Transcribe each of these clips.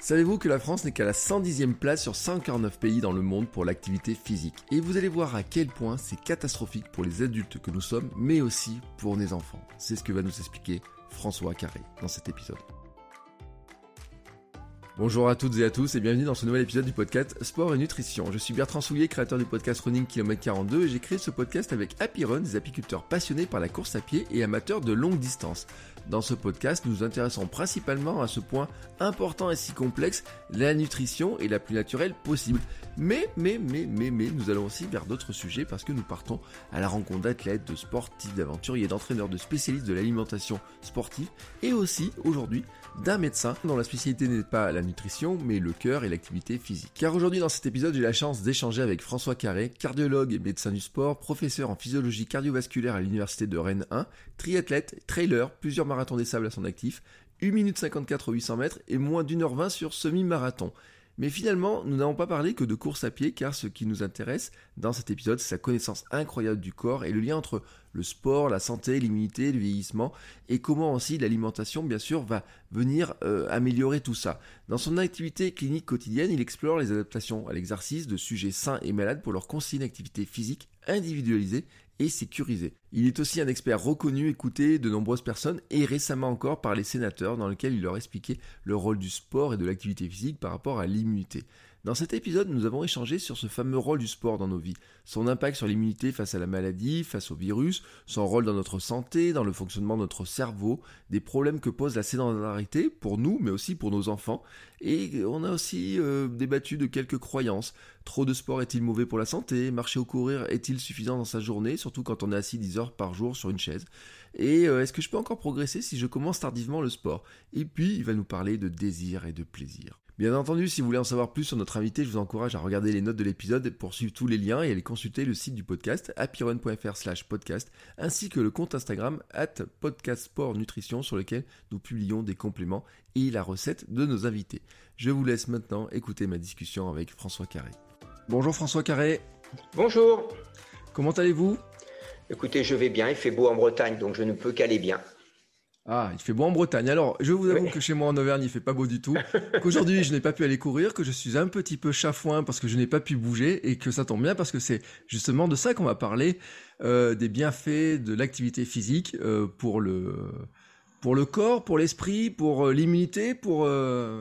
Savez-vous que la France n'est qu'à la 110e place sur 149 pays dans le monde pour l'activité physique? Et vous allez voir à quel point c'est catastrophique pour les adultes que nous sommes, mais aussi pour les enfants. C'est ce que va nous expliquer François Carré dans cet épisode. Bonjour à toutes et à tous et bienvenue dans ce nouvel épisode du podcast Sport et Nutrition. Je suis Bertrand Soulier, créateur du podcast Running Km 42 et j'ai créé ce podcast avec Happy Run, des apiculteurs passionnés par la course à pied et amateurs de longue distance. Dans ce podcast, nous nous intéressons principalement à ce point important et si complexe, la nutrition est la plus naturelle possible. Mais, mais, mais, mais, mais, nous allons aussi vers d'autres sujets parce que nous partons à la rencontre d'athlètes, de sportifs, d'aventuriers, d'entraîneurs, de spécialistes de l'alimentation sportive et aussi, aujourd'hui, d'un médecin dont la spécialité n'est pas la nutrition, mais le cœur et l'activité physique. Car aujourd'hui dans cet épisode, j'ai la chance d'échanger avec François Carré, cardiologue et médecin du sport, professeur en physiologie cardiovasculaire à l'université de Rennes 1, triathlète, trailer, plusieurs marathons des sables à son actif, 1 minute 54 aux 800 mètres et moins d'une heure 20 sur semi-marathon. Mais finalement, nous n'avons pas parlé que de course à pied, car ce qui nous intéresse dans cet épisode, c'est sa connaissance incroyable du corps et le lien entre le sport, la santé, l'immunité, le vieillissement, et comment aussi l'alimentation, bien sûr, va venir euh, améliorer tout ça. Dans son activité clinique quotidienne, il explore les adaptations à l'exercice de sujets sains et malades pour leur conseiller une activité physique individualisée et sécurisée. Il est aussi un expert reconnu, écouté de nombreuses personnes et récemment encore par les sénateurs dans lequel il leur expliquait le rôle du sport et de l'activité physique par rapport à l'immunité. Dans cet épisode, nous avons échangé sur ce fameux rôle du sport dans nos vies, son impact sur l'immunité face à la maladie, face au virus, son rôle dans notre santé, dans le fonctionnement de notre cerveau, des problèmes que pose la sédentarité pour nous, mais aussi pour nos enfants, et on a aussi euh, débattu de quelques croyances. Trop de sport est-il mauvais pour la santé? Marcher ou courir est-il suffisant dans sa journée, surtout quand on est assis 10 heures par jour sur une chaise Et euh, est-ce que je peux encore progresser si je commence tardivement le sport? Et puis, il va nous parler de désir et de plaisir. Bien entendu, si vous voulez en savoir plus sur notre invité, je vous encourage à regarder les notes de l'épisode pour suivre tous les liens et à aller consulter le site du podcast happyrun.fr slash podcast ainsi que le compte Instagram at podcastsportnutrition sur lequel nous publions des compléments et la recette de nos invités. Je vous laisse maintenant écouter ma discussion avec François Carré. Bonjour François Carré. Bonjour. Comment allez-vous? Écoutez, je vais bien, il fait beau en Bretagne, donc je ne peux qu'aller bien. Ah, il fait beau en Bretagne. Alors, je vous avoue que chez moi en Auvergne, il fait pas beau du tout. Qu'aujourd'hui, je n'ai pas pu aller courir, que je suis un petit peu chafouin parce que je n'ai pas pu bouger et que ça tombe bien parce que c'est justement de ça qu'on va parler, euh, des bienfaits de l'activité physique euh, pour le pour le corps, pour l'esprit, pour euh, l'immunité, pour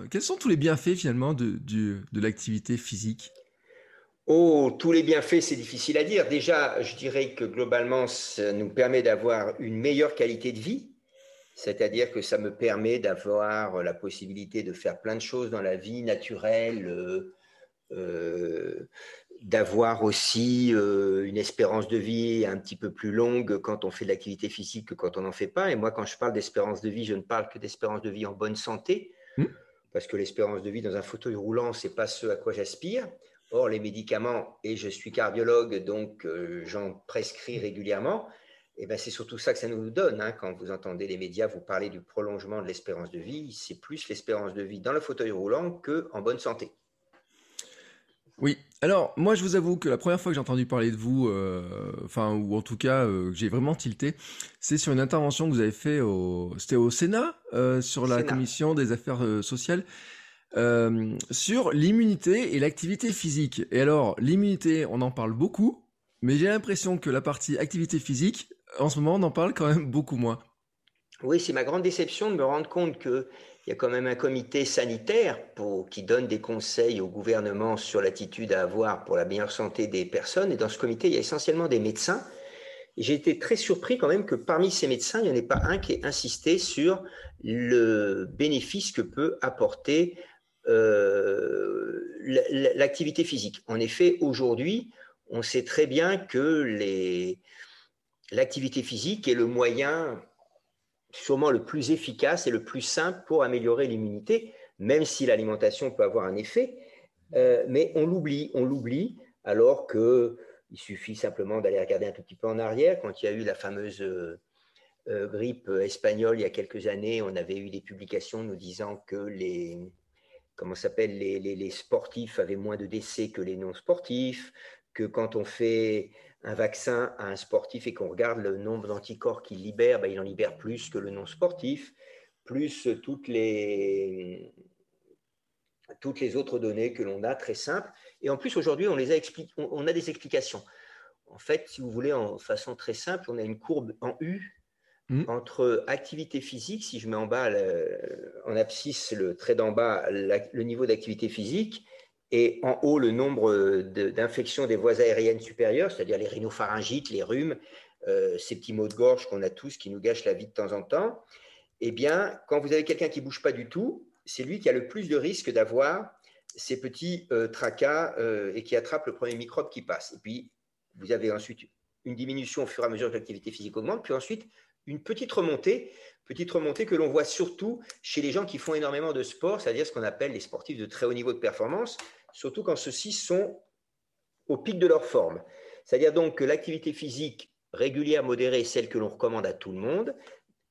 quels sont tous les bienfaits finalement de de l'activité physique? Oh, tous les bienfaits, c'est difficile à dire. Déjà, je dirais que globalement, ça nous permet d'avoir une meilleure qualité de vie c'est-à-dire que ça me permet d'avoir la possibilité de faire plein de choses dans la vie naturelle, euh, euh, d'avoir aussi euh, une espérance de vie un petit peu plus longue quand on fait de l'activité physique que quand on n'en fait pas. Et moi, quand je parle d'espérance de vie, je ne parle que d'espérance de vie en bonne santé, mmh. parce que l'espérance de vie dans un fauteuil roulant, c'est pas ce à quoi j'aspire. Or, les médicaments, et je suis cardiologue, donc j'en prescris régulièrement, et ben, c'est surtout ça que ça nous donne. Hein. Quand vous entendez les médias vous parler du prolongement de l'espérance de vie, c'est plus l'espérance de vie dans le fauteuil roulant qu'en bonne santé. Oui. Alors, moi, je vous avoue que la première fois que j'ai entendu parler de vous, euh, enfin, ou en tout cas, euh, j'ai vraiment tilté, c'est sur une intervention que vous avez fait au, c'était au Sénat, euh, sur la commission des affaires sociales, sur l'immunité et l'activité physique. Et alors, l'immunité, on en parle beaucoup, mais j'ai l'impression que la partie activité physique, en ce moment, on en parle quand même beaucoup moins. Oui, c'est ma grande déception de me rendre compte qu'il y a quand même un comité sanitaire qui donne des conseils au gouvernement sur l'attitude à avoir pour la meilleure santé des personnes. Et dans ce comité, il y a essentiellement des médecins. J'ai été très surpris quand même que parmi ces médecins, il n'y en ait pas un qui ait insisté sur le bénéfice que peut apporter euh, l'activité physique. En effet, aujourd'hui, on sait très bien que l'activité physique est le moyen sûrement le plus efficace et le plus simple pour améliorer l'immunité, même si l'alimentation peut avoir un effet. Euh, mais on l'oublie, on l'oublie, alors que il suffit simplement d'aller regarder un tout petit peu en arrière. Quand il y a eu la fameuse euh, euh, grippe espagnole il y a quelques années, on avait eu des publications nous disant que les comment s'appelle les, les, sportifs avaient moins de décès que les non sportifs, que quand on fait un vaccin à un sportif et qu'on regarde le nombre d'anticorps qu'il libère, ben, il en libère plus que le non sportif, plus toutes les, toutes les autres données que l'on a, très simples. Et en plus, aujourd'hui, on, les a, on a des explications. En fait, si vous voulez, en façon très simple, on a une courbe en U hmm. entre activité physique, si je mets en bas, en abscisse, le trait d'en bas, le niveau d'activité physique, et en haut, le nombre d'infections des voies aériennes supérieures, c'est-à-dire les rhinopharyngites, les rhumes, euh, ces petits maux de gorge qu'on a tous qui nous gâchent la vie de temps en temps. Eh bien, quand vous avez quelqu'un qui ne bouge pas du tout, c'est lui qui a le plus de risque d'avoir ces petits euh, tracas euh, et qui attrape le premier microbe qui passe. Et puis, vous avez ensuite une diminution au fur et à mesure que l'activité physique augmente, puis ensuite une petite remontée, petite remontée que l'on voit surtout chez les gens qui font énormément de sport, c'est-à-dire ce qu'on appelle les sportifs de très haut niveau de performance, surtout quand ceux-ci sont au pic de leur forme. C'est-à-dire donc que l'activité physique régulière, modérée, celle que l'on recommande à tout le monde,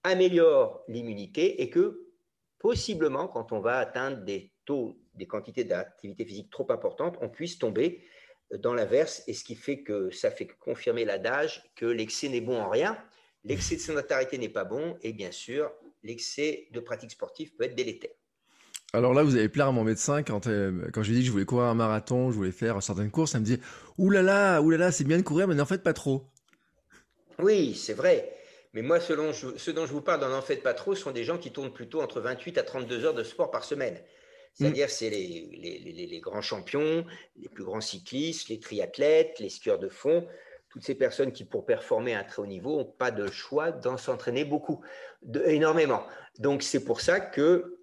améliore l'immunité et que possiblement, quand on va atteindre des taux, des quantités d'activité physique trop importantes, on puisse tomber dans l'inverse, et ce qui fait que ça fait confirmer l'adage que l'excès n'est bon en rien, l'excès de sédentarité n'est pas bon, et bien sûr, l'excès de pratique sportive peut être délétère. Alors là, vous avez plaire à mon médecin quand, euh, quand je lui ai dit que je voulais courir un marathon, je voulais faire certaines courses, elle me dit Oulala, oulala, c'est bien de courir, mais n'en faites pas trop. Oui, c'est vrai. Mais moi, selon ce dont je vous parle, n'en faites pas trop, sont des gens qui tournent plutôt entre 28 à 32 heures de sport par semaine. C'est-à-dire, mm. c'est les, grands champions, les plus grands cyclistes, les triathlètes, les skieurs de fond, toutes ces personnes qui, pour performer à un très haut niveau, n'ont pas de choix d'en s'entraîner beaucoup, énormément. Donc, c'est pour ça que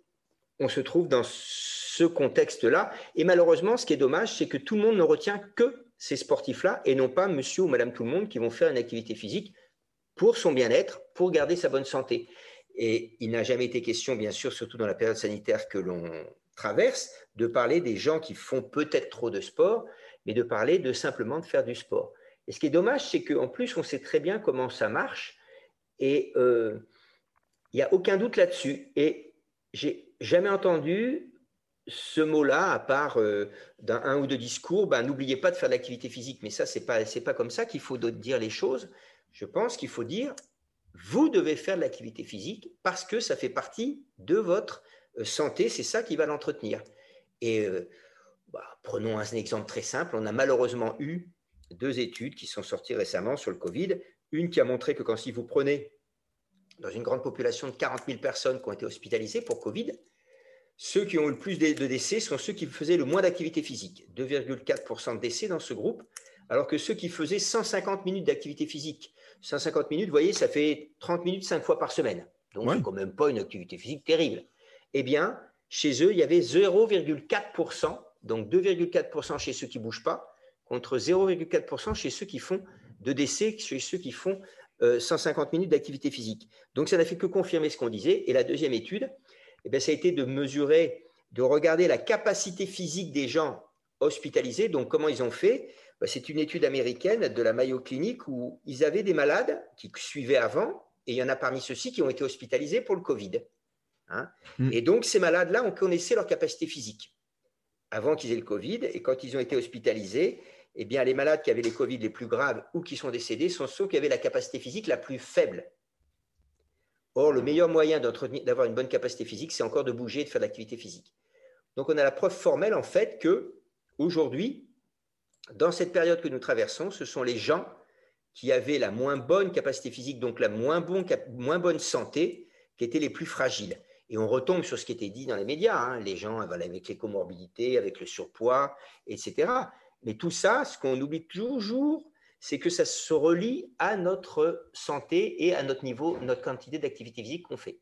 on se trouve dans ce contexte-là. Et malheureusement, ce qui est dommage, c'est que tout le monde ne retient que ces sportifs-là et non pas monsieur ou madame tout le monde qui vont faire une activité physique pour son bien-être, pour garder sa bonne santé. Et il n'a jamais été question, bien sûr, surtout dans la période sanitaire que l'on traverse, de parler des gens qui font peut-être trop de sport, mais de parler de simplement de faire du sport. Et ce qui est dommage, c'est qu'en plus, on sait très bien comment ça marche et euh, il n'y a aucun doute là-dessus. Et j'ai jamais entendu ce mot-là, à part euh, d'un un ou deux discours, ben, n'oubliez pas de faire de l'activité physique. Mais ça, ce n'est pas, pas comme ça qu'il faut dire les choses. Je pense qu'il faut dire, vous devez faire de l'activité physique parce que ça fait partie de votre euh, santé, c'est ça qui va l'entretenir. Et euh, bah, prenons un exemple très simple. On a malheureusement eu deux études qui sont sorties récemment sur le Covid. Une qui a montré que quand si vous prenez dans une grande population de 40 000 personnes qui ont été hospitalisées pour Covid, ceux qui ont eu le plus de décès sont ceux qui faisaient le moins d'activité physique. 2,4% de décès dans ce groupe, alors que ceux qui faisaient 150 minutes d'activité physique. 150 minutes, vous voyez, ça fait 30 minutes 5 fois par semaine. Donc, ce n'est quand même pas une activité physique terrible eh bien, chez eux, il y avait 0,4%, donc 2,4% chez ceux qui ne bougent pas, contre 0,4% chez ceux qui font de décès, chez ceux qui font 150 euh, minutes d'activité physique. Donc, ça n'a fait que confirmer ce qu'on disait. Et la deuxième étude, eh bien, ça a été de mesurer, de regarder la capacité physique des gens hospitalisés. Donc, comment ils ont fait? Ben, C'est une étude américaine de la Mayo Clinic où ils avaient des malades qui suivaient avant, et il y en a parmi ceux-ci qui ont été hospitalisés pour le Covid. Hein. Mm. Et donc, ces malades-là, on connaissait leur capacité physique avant qu'ils aient le Covid. Et quand ils ont été hospitalisés, eh bien, les malades qui avaient les Covid les plus graves ou qui sont décédés sont ceux qui avaient la capacité physique la plus faible. Or, le meilleur moyen d'avoir une bonne capacité physique, c'est encore de bouger et de faire de l'activité physique. Donc, on a la preuve formelle, en fait, que aujourd'hui, dans cette période que nous traversons, ce sont les gens qui avaient la moins bonne capacité physique, donc la moins, bonne santé, qui étaient les plus fragiles. Et on retombe sur ce qui était dit dans les médias, hein. les gens avec les comorbidités, avec le surpoids, etc. Mais tout ça, ce qu'on oublie toujours, c'est que ça se relie à notre santé et à notre niveau, notre quantité d'activité physique qu'on fait.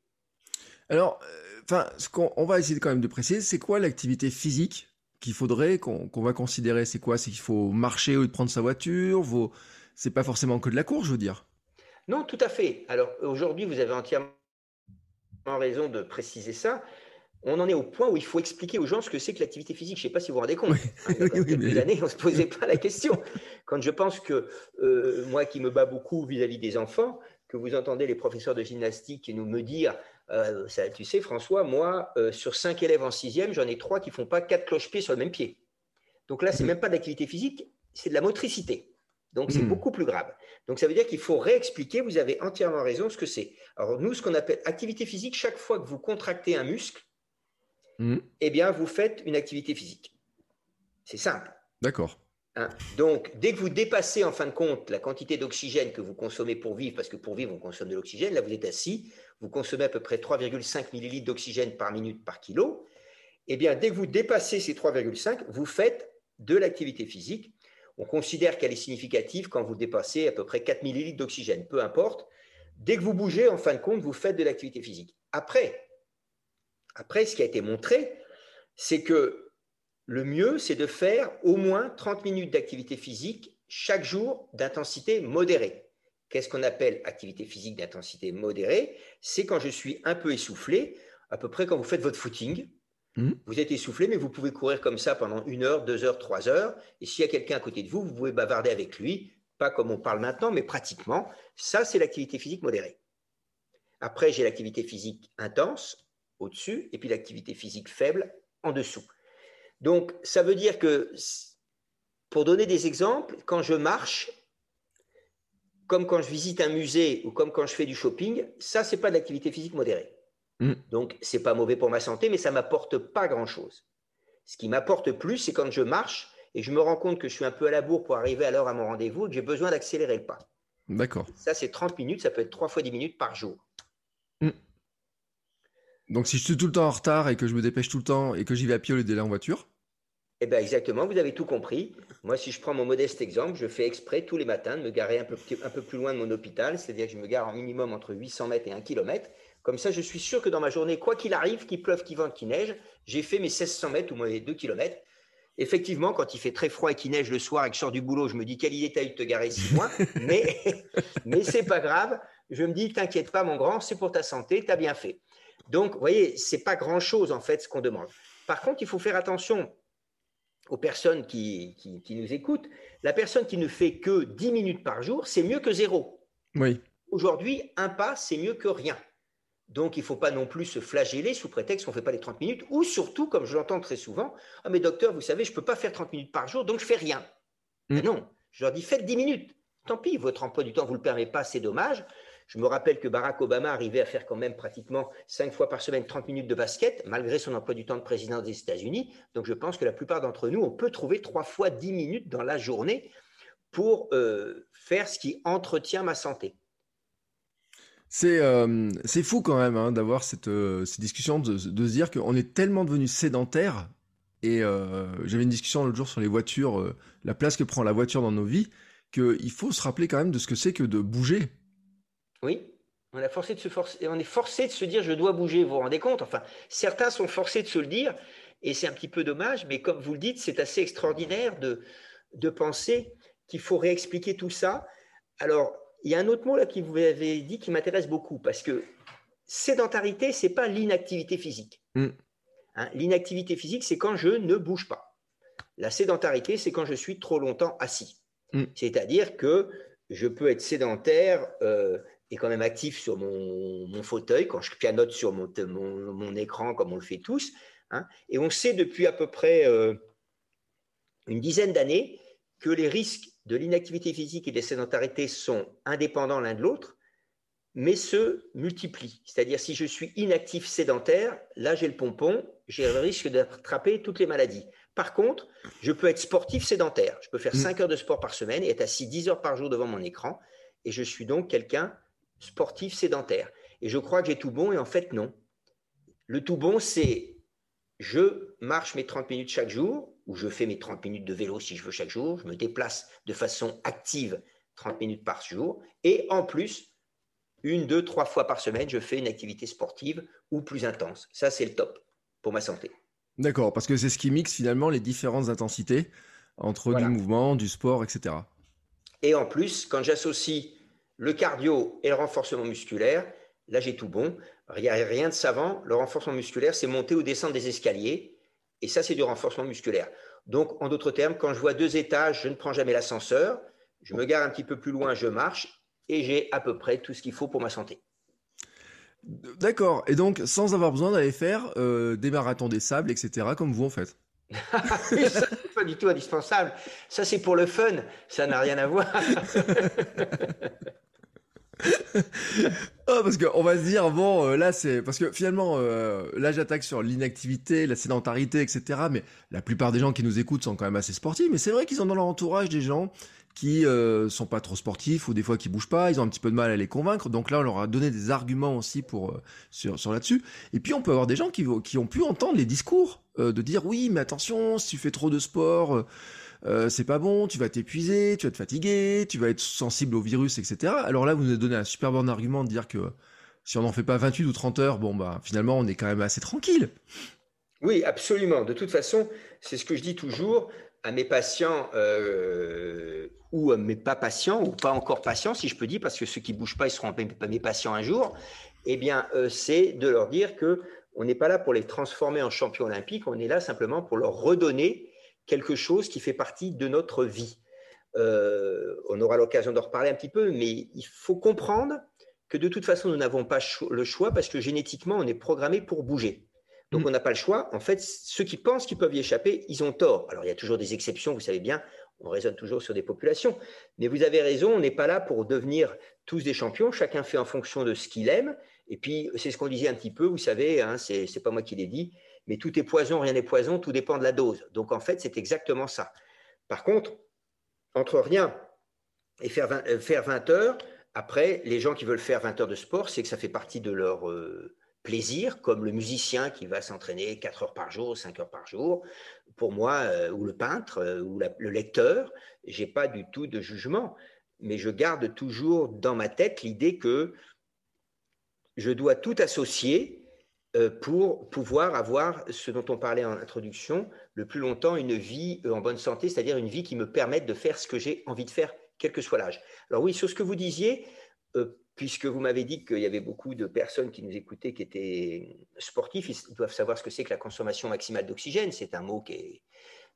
Alors, euh, ce qu'on on va essayer quand même de préciser, c'est quoi l'activité physique qu'il faudrait, qu'on va considérer? C'est quoi? C'est qu'il faut marcher ou de prendre sa voiture? C'est pas forcément que de la course, je veux dire. Non, tout à fait. Alors aujourd'hui, vous avez entièrement raison de préciser ça. On en est au point où il faut expliquer aux gens ce que c'est que l'activité physique. Je ne sais pas si vous vous rendez compte. Hein, il y a quelques années, on ne se posait pas la question. Quand je pense que euh, moi qui me bats beaucoup vis-à-vis des enfants, que vous entendez les professeurs de gymnastique nous me dire euh, ça, Tu sais, François, moi, euh, sur cinq élèves en sixième, j'en ai trois qui ne font pas quatre cloche-pieds sur le même pied. Donc là, ce n'est mm. même pas de l'activité physique, c'est de la motricité. Donc, c'est hmm. beaucoup plus grave. Donc, ça veut dire qu'il faut réexpliquer, vous avez entièrement raison, ce que c'est. Alors, nous, ce qu'on appelle activité physique, chaque fois que vous contractez un muscle, mmh. eh bien, vous faites une activité physique. C'est simple. D'accord. Hein. Donc, dès que vous dépassez en fin de compte la quantité d'oxygène que vous consommez pour vivre, parce que pour vivre, on consomme de l'oxygène, là vous êtes assis, vous consommez à peu près 3,5 millilitres d'oxygène par minute par kilo, eh bien, dès que vous dépassez ces 3,5, vous faites de l'activité physique. On considère qu'elle est significative quand vous dépassez à peu près 4 millilitres d'oxygène, peu importe. Dès que vous bougez, en fin de compte, vous faites de l'activité physique. Après, après, ce qui a été montré, c'est que le mieux, c'est de faire au moins 30 minutes d'activité physique chaque jour d'intensité modérée. Qu'est-ce qu'on appelle activité physique d'intensité modérée? C'est quand je suis un peu essoufflé, à peu près quand vous faites votre footing. Hmm. Vous êtes essoufflé, mais vous pouvez courir comme ça pendant une heure, deux heures, trois heures. Et s'il y a quelqu'un à côté de vous, vous pouvez bavarder avec lui, pas comme on parle maintenant, mais pratiquement. Ça, c'est l'activité physique modérée. Après, j'ai l'activité physique intense au-dessus, et puis l'activité physique faible en dessous. Donc, ça veut dire que, pour donner des exemples, quand je marche, comme quand je visite un musée ou comme quand je fais du shopping, ça, c'est pas de l'activité physique modérée. Mm. Donc, c'est pas mauvais pour ma santé, mais ça m'apporte pas grand-chose. Ce qui m'apporte plus, c'est quand je marche et je me rends compte que je suis un peu à la bourre pour arriver à l'heure à mon rendez-vous et que j'ai besoin d'accélérer le pas. D'accord. Ça, c'est 30 minutes, ça peut être 3 fois 10 minutes par jour. Donc, si je suis tout le temps en retard et que je me dépêche tout le temps et que j'y vais à pied au lieu d'aller en voiture, eh bien, exactement, vous avez tout compris. Moi, si je prends mon modeste exemple, je fais exprès tous les matins de me garer un peu, un peu plus loin de mon hôpital, c'est-à-dire que je me gare en minimum entre 800 mètres et 1 km. Comme ça, je suis sûr que dans ma journée, quoi qu'il arrive, qu'il pleuve, qu'il vente, qu'il neige, j'ai fait mes 1600 mètres ou mes 2 km. Effectivement, quand il fait très froid et qu'il neige le soir et que je sors du boulot, je me dis quelle idée t'as eu de te garer si loin, mais, mais c'est pas grave. Je me dis, t'inquiète pas, mon grand, c'est pour ta santé, tu as bien fait. Donc, vous voyez, c'est pas grand chose en fait ce qu'on demande. Par contre, il faut faire attention aux personnes qui, nous écoutent, la personne qui ne fait que 10 minutes par jour, c'est mieux que zéro. Oui. Aujourd'hui, un pas, c'est mieux que rien. Donc, il ne faut pas non plus se flageller sous prétexte qu'on ne fait pas les 30 minutes, ou surtout, comme je l'entends très souvent, Ah, mais docteur, vous savez, je ne peux pas faire 30 minutes par jour, donc je fais rien. Mm. non, je leur dis, faites 10 minutes. Tant pis, votre emploi du temps ne vous le permet pas, c'est dommage. Je me rappelle que Barack Obama arrivait à faire quand même pratiquement cinq fois par semaine 30 minutes de basket, malgré son emploi du temps de président des États-Unis. Donc je pense que la plupart d'entre nous, on peut trouver trois fois 10 minutes dans la journée pour euh, faire ce qui entretient ma santé. C'est euh, fou quand même hein, d'avoir cette, euh, ces discussions, de, se dire qu'on est tellement devenu sédentaire. Et j'avais une discussion l'autre jour sur les voitures, la place que prend la voiture dans nos vies, qu'il faut se rappeler quand même de ce que c'est que de bouger. Oui, on, forcé de se on est forcé de se dire je dois bouger, vous vous rendez compte? Enfin, certains sont forcés de se le dire, et c'est un petit peu dommage, mais comme vous le dites, c'est assez extraordinaire de, de penser qu'il faut réexpliquer tout ça. Alors, il y a un autre mot là qui vous avez dit qui m'intéresse beaucoup, parce que sédentarité, c'est pas l'inactivité physique. Mm. Hein, l'inactivité physique, c'est quand je ne bouge pas. La sédentarité, c'est quand je suis trop longtemps assis. Mm. C'est-à-dire que je peux être sédentaire euh, et quand même actif sur mon, fauteuil, quand je pianote sur mon, mon, écran, comme on le fait tous. Hein. et on sait depuis à peu près euh, une dizaine d'années que les risques de l'inactivité physique et de la sédentarité sont indépendants l'un de l'autre, mais se multiplient. C'est-à-dire, si je suis inactif sédentaire, là j'ai le pompon, j'ai le risque d'attraper toutes les maladies. Par contre, je peux être sportif sédentaire. Je peux faire 5 mmh. heures de sport par semaine et être assis 10 heures par jour devant mon écran. Et je suis donc quelqu'un sportif sédentaire. Et je crois que j'ai tout bon, et en fait, non. Le tout bon, c'est je marche mes 30 minutes chaque jour, ou je fais mes 30 minutes de vélo si je veux chaque jour, je me déplace de façon active 30 minutes par jour, et en plus, une, deux, trois fois par semaine, je fais une activité sportive ou plus intense. Ça, c'est le top pour ma santé. D'accord, parce que c'est ce qui mixe finalement les différentes intensités entre du mouvement, du sport, etc. Et en plus, quand j'associe le cardio et le renforcement musculaire, là j'ai tout bon. Rien, de savant. Le renforcement musculaire, c'est monter ou descendre des escaliers. Et ça, c'est du renforcement musculaire. Donc, en d'autres termes, quand je vois deux étages, je ne prends jamais l'ascenseur. Je me gare un petit peu plus loin, je marche et j'ai à peu près tout ce qu'il faut pour ma santé. D'accord. Et donc, sans avoir besoin d'aller faire euh, des marathons des sables, etc., comme vous en faites. ça, n'est pas du tout indispensable. Ça, c'est pour le fun. Ça n'a rien à voir. oh, parce qu'on va se dire, bon, euh, là, c'est. Parce que finalement, euh, là, j'attaque sur l'inactivité, la sédentarité, etc. Mais la plupart des gens qui nous écoutent sont quand même assez sportifs. Mais c'est vrai qu'ils ont dans leur entourage des gens qui euh, sont pas trop sportifs ou des fois qui bougent pas, ils ont un petit peu de mal à les convaincre. Donc là, on leur a donné des arguments aussi pour euh, sur, sur là-dessus. Et puis on peut avoir des gens qui, qui ont pu entendre les discours de dire oui, mais attention, si tu fais trop de sport, euh, c'est pas bon, tu vas t'épuiser, tu vas te fatiguer, tu vas être sensible au virus, etc. Alors là, vous nous avez donné un super bon argument de dire que si on n'en fait pas 28 ou 30 heures, bon bah finalement, on est quand même assez tranquille. Oui, absolument. De toute façon, c'est ce que je dis toujours à mes patients euh, ou à mes pas patients ou pas encore patients, si je peux dire, parce que ceux qui bougent pas, ils seront pas mes patients un jour. Eh bien, euh, c'est de leur dire que on n'est pas là pour les transformer en champions olympiques, on est là simplement pour leur redonner quelque chose qui fait partie de notre vie. Euh, on aura l'occasion d'en reparler un petit peu, mais il faut comprendre que de toute façon, nous n'avons pas le choix parce que génétiquement, on est programmé pour bouger. Donc, mm. on n'a pas le choix. En fait, ceux qui pensent qu'ils peuvent y échapper, ils ont tort. Alors, il y a toujours des exceptions, vous savez bien, on raisonne toujours sur des populations. Mais vous avez raison, on n'est pas là pour devenir tous des champions. Chacun fait en fonction de ce qu'il aime. Et puis, c'est ce qu'on disait un petit peu, vous savez, hein, c'est pas moi qui l'ai dit, mais tout est poison, rien n'est poison, tout dépend de la dose. Donc, en fait, c'est exactement ça. Par contre, entre rien et faire 20, euh, faire 20 heures, après, les gens qui veulent faire 20 heures de sport, c'est que ça fait partie de leur. Euh, plaisir, comme le musicien qui va s'entraîner 4 heures par jour, 5 heures par jour. Pour moi, euh, ou le peintre, ou le lecteur, j'ai pas du tout de jugement, mais je garde toujours dans ma tête l'idée que je dois tout associer pour pouvoir avoir ce dont on parlait en introduction, le plus longtemps une vie en bonne santé, c'est-à-dire une vie qui me permette de faire ce que j'ai envie de faire, quel que soit l'âge. Alors oui, sur ce que vous disiez, puisque vous m'avez dit qu'il y avait beaucoup de personnes qui nous écoutaient qui étaient sportifs, ils doivent savoir ce que c'est que la consommation maximale d'oxygène. C'est un mot qui est...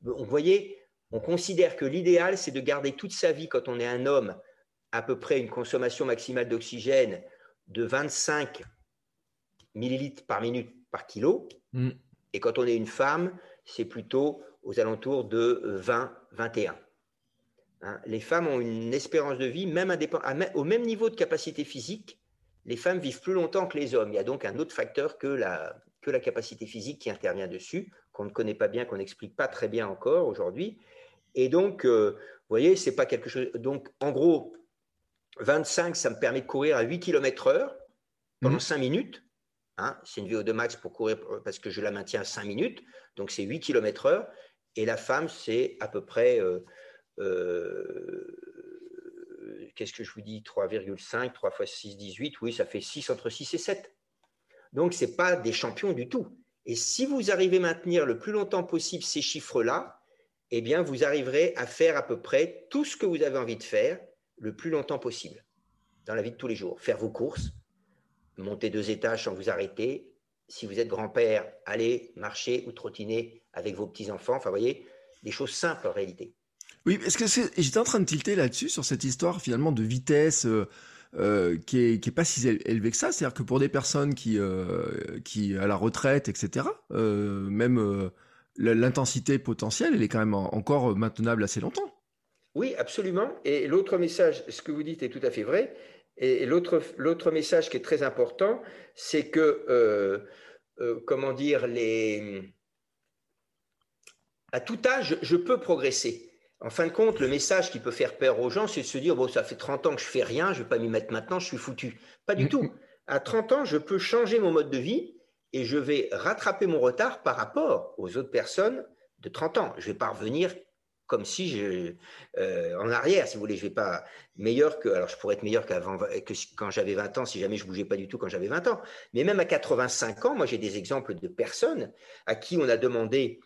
Vous voyez, on considère que l'idéal, c'est de garder toute sa vie, quand on est un homme, à peu près une consommation maximale d'oxygène de 25 millilitres par minute par kilo. Mm. Et quand on est une femme, c'est plutôt aux alentours de 20-21. Hein, les femmes ont une espérance de vie, même au même niveau de capacité physique, les femmes vivent plus longtemps que les hommes. Il y a donc un autre facteur que la, que la capacité physique qui intervient dessus, qu'on ne connaît pas bien, qu'on n'explique pas très bien encore aujourd'hui. Et donc, euh, vous voyez, c'est pas quelque chose. Donc, en gros, 25, ça me permet de courir à 8 km heure pendant 5 mmh. minutes. Hein, c'est une VO2 max pour courir parce que je la maintiens à 5 minutes. Donc, c'est 8 km heure. Et la femme, c'est à peu près euh, euh, qu'est-ce que je vous dis 3,5, 3 fois 6, 18, oui, ça fait 6 entre 6 et 7. Donc, ce n'est pas des champions du tout. Et si vous arrivez à maintenir le plus longtemps possible ces chiffres-là, eh bien, vous arriverez à faire à peu près tout ce que vous avez envie de faire le plus longtemps possible dans la vie de tous les jours. Faire vos courses, monter deux étages sans vous arrêter. Si vous êtes grand-père, allez marcher ou trottiner avec vos petits-enfants. Enfin, vous voyez, des choses simples en réalité. Oui, est-ce que j'étais en train de tilter là-dessus sur cette histoire finalement de vitesse euh, euh, qui est qui est pas si élevée que ça. C'est-à-dire que pour des personnes qui euh, qui à la retraite, etc. même l'intensité potentielle, elle est quand même encore maintenable assez longtemps. Oui, absolument. Et l'autre message, ce que vous dites est tout à fait vrai. Et l'autre l'autre message qui est très important, c'est que comment dire les à tout âge, je peux progresser. En fin de compte, le message qui peut faire peur aux gens, c'est de se dire, bon, ça fait 30 ans que je fais rien, je ne vais pas m'y mettre maintenant, je suis foutu. Pas du tout. À 30 ans, je peux changer mon mode de vie et je vais rattraper mon retard par rapport aux autres personnes de 30 ans. Je ne vais pas revenir comme si je, euh, en arrière, si vous voulez, je vais pas meilleur que, alors je pourrais être meilleur qu'avant, que quand j'avais 20 ans, si jamais je bougeais pas du tout quand j'avais 20 ans. Mais même à 85 ans, moi j'ai des exemples de personnes à qui on a demandé,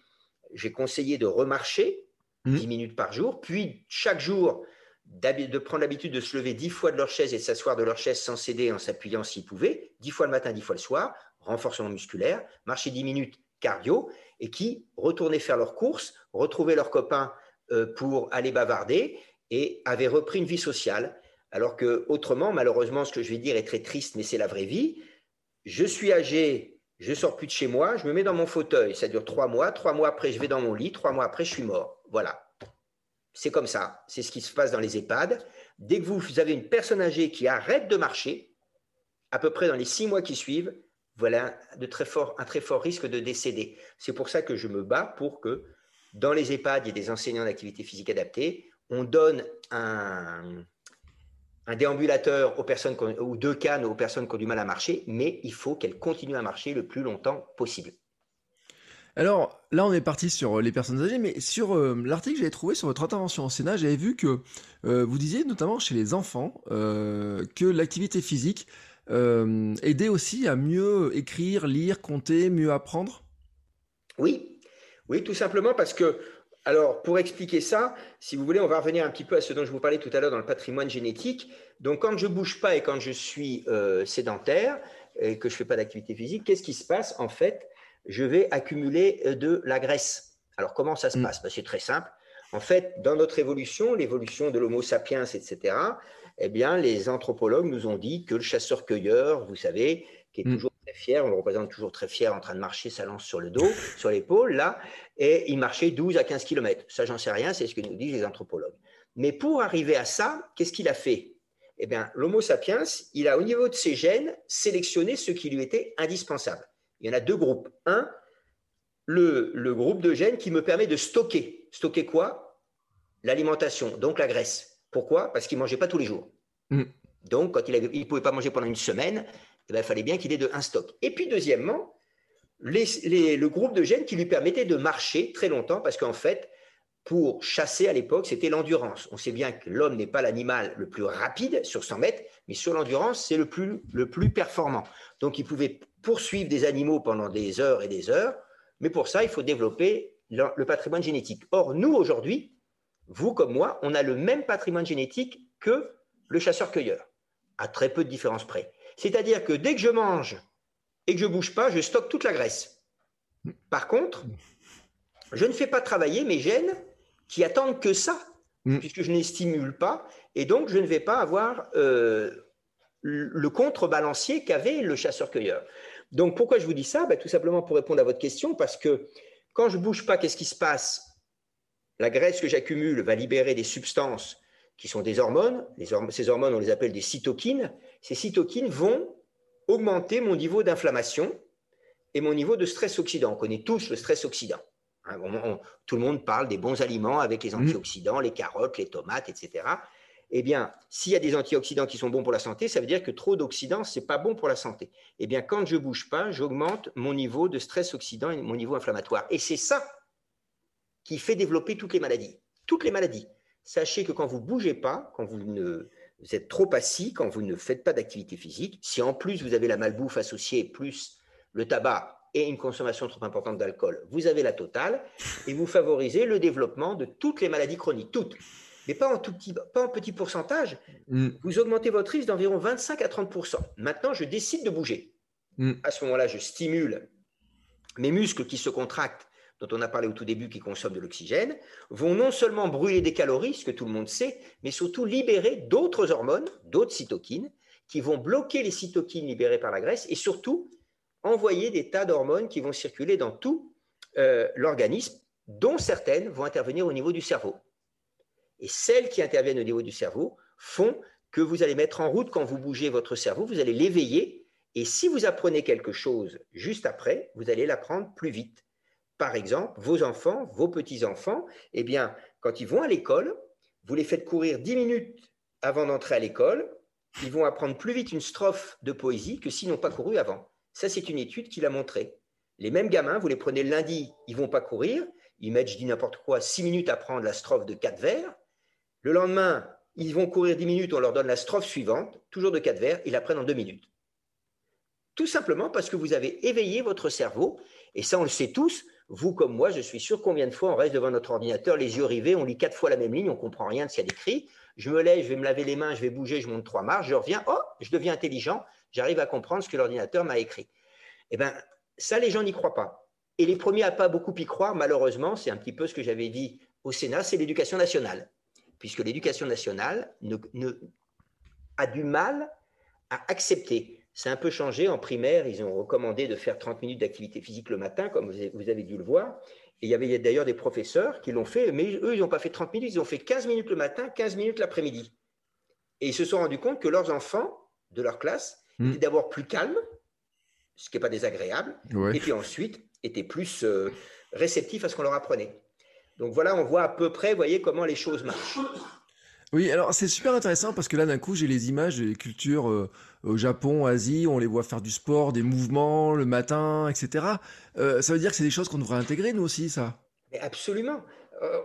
j'ai conseillé de remarcher 10 mmh. minutes par jour, puis chaque jour de prendre l'habitude de se lever 10 fois de leur chaise et de s'asseoir de leur chaise sans céder en s'appuyant s'ils pouvaient, 10 fois le matin, 10 fois le soir, renforcement musculaire, marcher 10 minutes cardio, et qui retournaient faire leurs courses, retrouvaient leurs copains pour aller bavarder et avaient repris une vie sociale. Alors que autrement, malheureusement, ce que je vais dire est très triste, mais c'est la vraie vie. Je suis âgé, je sors plus de chez moi, je me mets dans mon fauteuil, ça dure trois mois, trois mois après je vais dans mon lit, trois mois après je suis mort. Voilà. C'est comme ça. C'est ce qui se passe dans les EHPAD. Dès que vous avez une personne âgée qui arrête de marcher, à peu près dans les six mois qui suivent, voilà de très fort, un très fort risque de décéder. C'est pour ça que je me bats pour que dans les EHPAD, il y ait des enseignants d'activité physique adaptée. On donne un, un déambulateur aux personnes ou deux cannes aux personnes qui ont du mal à marcher, mais il faut qu'elles continuent à marcher le plus longtemps possible. Alors là, on est parti sur les personnes âgées, mais sur euh, l'article que j'avais trouvé sur votre intervention au Sénat, j'avais vu que euh, vous disiez notamment chez les enfants euh, que l'activité physique aidait aussi à mieux écrire, lire, compter, mieux apprendre? Oui, oui, tout simplement parce que alors, pour expliquer ça, si vous voulez, on va revenir un petit peu à ce dont je vous parlais tout à l'heure dans le patrimoine génétique. Donc, quand je ne bouge pas et quand je suis euh, sédentaire et que je ne fais pas d'activité physique, qu'est-ce qui se passe? En fait, je vais accumuler euh, de la graisse. Alors, comment ça se mm. passe? Ben, C'est très simple. En fait, dans notre évolution, l'évolution de l'Homo sapiens, etc., eh bien, les anthropologues nous ont dit que le chasseur-cueilleur, vous savez, qui est mm. toujours très fier, on le représente toujours très fier en train de marcher, sa lance sur le dos, sur l'épaule, là, et il marchait 12 à 15 km. Ça, j'en sais rien, c'est ce que nous disent les anthropologues. Mais pour arriver à ça, qu'est-ce qu'il a fait? Eh bien, l'Homo sapiens, il a au niveau de ses gènes sélectionné ce qui lui était indispensable. Il y en a deux groupes. Un, le, le groupe de gènes qui me permet de stocker. Stocker quoi? L'alimentation, donc la graisse. Pourquoi? Parce qu'il ne mangeait pas tous les jours. Mm. Donc, quand il ne pouvait pas manger pendant une semaine, eh ben, il fallait bien qu'il ait de un stock. Et puis, deuxièmement, le groupe de gènes qui lui permettait de marcher très longtemps, parce qu'en fait, pour chasser à l'époque, c'était l'endurance. On sait bien que l'homme n'est pas l'animal le plus rapide sur 100 mètres, mais sur l'endurance, c'est le plus, le plus performant. Donc, il pouvait poursuivre des animaux pendant des heures et des heures, mais pour ça, il faut développer le patrimoine génétique. Or, nous, aujourd'hui, vous comme moi, on a le même patrimoine génétique que le chasseur-cueilleur, à très peu de différence près. C'est-à-dire que dès que je mange et que je ne bouge pas, je stocke toute la graisse. Par contre, je ne fais pas travailler mes gènes qui attendent que ça, mm. puisque je ne les stimule pas, et donc je ne vais pas avoir euh, le contrebalancier qu'avait le chasseur-cueilleur. Donc pourquoi je vous dis ça? Ben, Tout simplement pour répondre à votre question, parce que quand je ne bouge pas, qu'est-ce qui se passe? La graisse que j'accumule va libérer des substances qui sont des hormones. ces hormones, on les appelle des cytokines. Ces cytokines vont augmenter mon niveau d'inflammation et mon niveau de stress oxydant. On connaît tous le stress oxydant. Hein, tout le monde parle des bons aliments avec les mmh. antioxydants, les carottes, les tomates, etc. Eh bien, s'il y a des antioxydants qui sont bons pour la santé, ça veut dire que trop d'oxydants, ce n'est pas bon pour la santé. Eh bien, quand je ne bouge pas, j'augmente mon niveau de stress oxydant et mon niveau inflammatoire. Et c'est ça qui fait développer toutes les maladies. Toutes les maladies sachez que quand vous ne bougez pas, quand vous, ne, êtes trop assis, quand vous ne faites pas d'activité physique, si en plus vous avez la malbouffe associée, plus le tabac et une consommation trop importante d'alcool, vous avez la totale et vous favorisez le développement de toutes les maladies chroniques, toutes. Mais pas en, tout petit, pas en petit pourcentage. Mm. Vous augmentez votre risque d'environ 25 à 30% Maintenant, je décide de bouger. Mm. À ce moment-là, je stimule mes muscles qui se contractent dont on a parlé au tout début, qui consomment de l'oxygène, vont non seulement brûler des calories, ce que tout le monde sait, mais surtout libérer d'autres hormones, d'autres cytokines, qui vont bloquer les cytokines libérées par la graisse et surtout envoyer des tas d'hormones qui vont circuler dans tout euh, l'organisme, dont certaines vont intervenir au niveau du cerveau. Et celles qui interviennent au niveau du cerveau font que vous allez mettre en route quand vous bougez votre cerveau, vous allez l'éveiller, et si vous apprenez quelque chose juste après, vous allez l'apprendre plus vite par exemple, vos enfants, vos petits-enfants, eh bien, quand ils vont à l'école, vous les faites courir 10 minutes avant d'entrer à l'école, ils vont apprendre plus vite une strophe de poésie que s'ils n'ont pas couru avant. Ça, c'est une étude qui l'a montré. Les mêmes gamins, vous les prenez lundi, ils vont pas courir, ils mettent, je dis n'importe quoi, 6 minutes à prendre la strophe de 4 vers. Le lendemain, ils vont courir 10 minutes, on leur donne la strophe suivante, toujours de 4 vers, ils la prennent en 2 minutes. Tout simplement parce que vous avez éveillé votre cerveau, et ça on le sait tous, vous comme moi, je suis sûr combien de fois on reste devant notre ordinateur, les yeux rivés, on lit quatre fois la même ligne, on comprend rien de ce qu'il y a d'écrit. Je me lève, je vais me laver les mains, je vais bouger, je monte trois marches, je reviens, oh, je deviens intelligent, j'arrive à comprendre ce que l'ordinateur m'a écrit. Eh bien, ça, les gens n'y croient pas. Et les premiers à pas beaucoup y croire, malheureusement, c'est un petit peu ce que j'avais dit au Sénat, c'est l'éducation nationale. Puisque l'éducation nationale a du mal à accepter c'est un peu changé. En primaire, ils ont recommandé de faire 30 minutes d'activité physique le matin, comme vous avez dû le voir. Et il y avait d'ailleurs des professeurs qui l'ont fait, mais eux, ils n'ont pas fait 30 minutes, ils ont fait 15 minutes le matin, 15 minutes l'après-midi. Et ils se sont rendus compte que leurs enfants de leur classe hmm. étaient d'abord plus calmes, ce qui n'est pas désagréable, et puis ensuite étaient plus euh, réceptifs à ce qu'on leur apprenait. Donc voilà, on voit à peu près, voyez, comment les choses marchent. Oui, alors c'est super intéressant parce que là d'un coup j'ai les images des cultures euh, au Japon, Asie, on les voit faire du sport, des mouvements le matin, etc. Euh, ça veut dire que c'est des choses qu'on devrait intégrer nous aussi, ça? Absolument. Euh,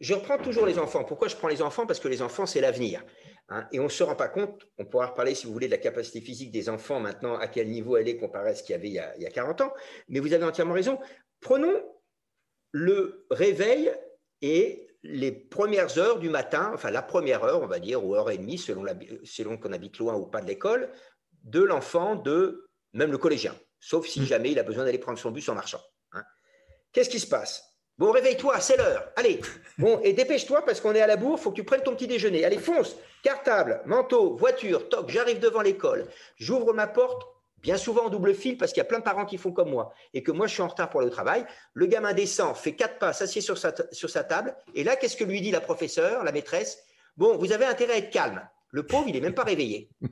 je reprends toujours les enfants. Pourquoi je prends les enfants? Parce que les enfants c'est l'avenir. Hein. et on ne se rend pas compte, on pourra reparler si vous voulez de la capacité physique des enfants maintenant, à quel niveau elle est comparée à ce qu'il y avait il y, a, il y a 40 ans. Mais vous avez entièrement raison. Prenons le réveil et les premières heures du matin, enfin la première heure, on va dire, ou heure et demie, selon, selon qu'on habite loin ou pas de l'école, de l'enfant, de même le collégien, sauf si mm. jamais il a besoin d'aller prendre son bus en marchant. Hein. Qu'est-ce qui se passe? Bon, réveille-toi, c'est l'heure. Allez, bon, et dépêche-toi parce qu'on est à la bourre, faut que tu prennes ton petit déjeuner. Allez, fonce, cartable, manteau, voiture, toc, j'arrive devant l'école, j'ouvre ma porte, bien souvent en double fil parce qu'il y a plein de parents qui font comme moi et que moi je suis en retard pour le travail. Le gamin descend, fait quatre pas, s'assied sur sa, sur sa table et là qu'est-ce que lui dit la professeure, la maîtresse? Bon, vous avez intérêt à être calme. Le pauvre, il n'est même pas réveillé.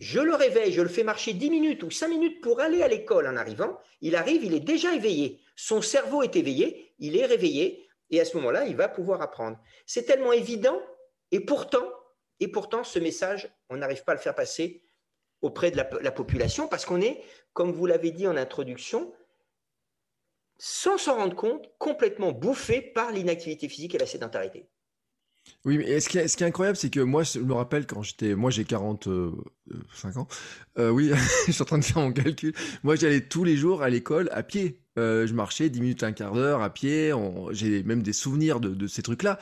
Je le réveille, je le fais marcher 10 minutes ou 5 minutes pour aller à l'école en arrivant. Il arrive, il est déjà éveillé. Son cerveau est éveillé, il est réveillé et à ce moment-là, il va pouvoir apprendre. C'est tellement évident et pourtant, et pourtant, ce message, on n'arrive pas à le faire passer auprès de la, population parce qu'on est, comme vous l'avez dit en introduction, sans s'en rendre compte, complètement bouffé par l'inactivité physique et la sédentarité. Oui, mais ce qui est, incroyable, c'est que moi, je me rappelle quand j'étais, moi j'ai 45 ans, euh, oui, je suis en train de faire mon calcul. Moi, j'allais tous les jours à l'école à pied. Euh, je marchais 10 minutes, un quart d'heure à pied. J'ai même des souvenirs de, ces trucs-là.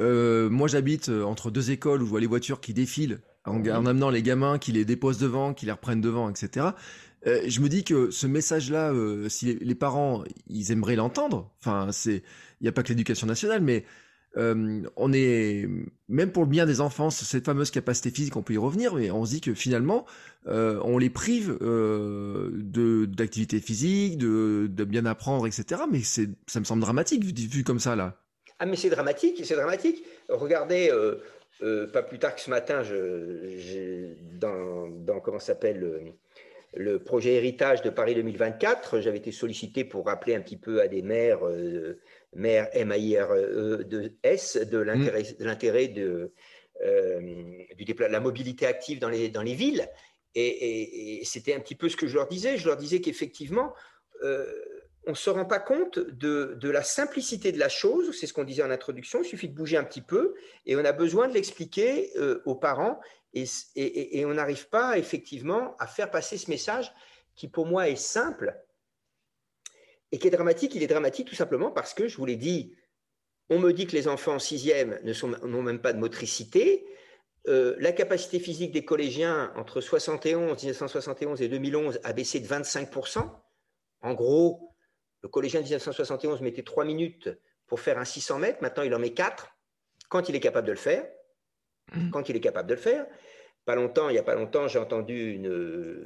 Euh, moi, j'habite entre deux écoles où je vois les voitures qui défilent en, amenant les gamins qui les déposent devant, qui les reprennent devant, etc. Euh, je me dis que ce message-là, euh, si les, parents, ils aimeraient l'entendre. Enfin, c'est, il n'y a pas que l'éducation nationale, mais euh, on est même pour le bien des enfants, cette fameuse capacité physique, on peut y revenir, mais on se dit que finalement, on les prive de d'activité physique, de, de bien apprendre, etc. Mais c'est, ça me semble dramatique vu, vu comme ça là. Ah mais c'est dramatique, c'est dramatique. Regardez, euh, pas plus tard que ce matin, dans, comment s'appelle le, projet héritage de Paris 2024, j'avais été sollicité pour rappeler un petit peu à des maires, euh, maires M-A-I-R-E de S, de l'intérêt de, euh, de la mobilité active dans les, dans les villes. Et, c'était un petit peu ce que je leur disais. Je leur disais qu'effectivement, on ne se rend pas compte de, la simplicité de la chose, c'est ce qu'on disait en introduction, il suffit de bouger un petit peu et on a besoin de l'expliquer euh, aux parents et, on n'arrive pas effectivement à faire passer ce message qui pour moi est simple et qui est dramatique. Il est dramatique tout simplement parce que, je vous l'ai dit, on me dit que les enfants en sixième n'ont même pas de motricité. Euh, la capacité physique des collégiens entre 71, 1971 et 2011 a baissé de 25%. En gros, le collégien de 1971 mettait 3 minutes pour faire un 600 mètres, maintenant il en met 4 quand il est capable de le faire. Mmh. Quand il est capable de le faire. Pas longtemps, il n'y a pas longtemps, j'ai entendu une,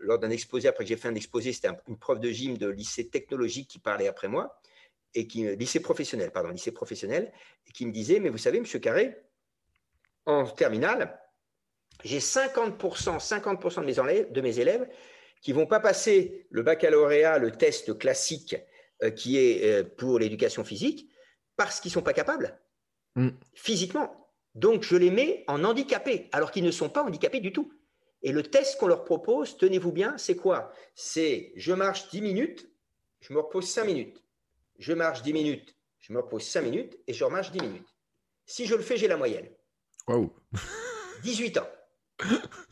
lors d'un exposé, après que j'ai fait un exposé, c'était une prof de gym de lycée technologique qui parlait après moi, et qui, lycée professionnel, pardon, lycée professionnel, et qui me disait, mais vous savez, Monsieur Carré, en terminale, j'ai 50%, 50% de mes, élèves, de mes élèves qui vont pas passer le baccalauréat, le test classique euh, qui est euh, pour l'éducation physique, parce qu'ils sont pas capables mm. physiquement. Donc je les mets en handicapés, alors qu'ils ne sont pas handicapés du tout. Et le test qu'on leur propose, tenez-vous bien, c'est quoi? C'est je marche 10 minutes, je me repose 5 minutes. Je marche 10 minutes, je me repose 5 minutes et je remarche 10 minutes. Si je le fais, j'ai la moyenne. Waouh 18 ans.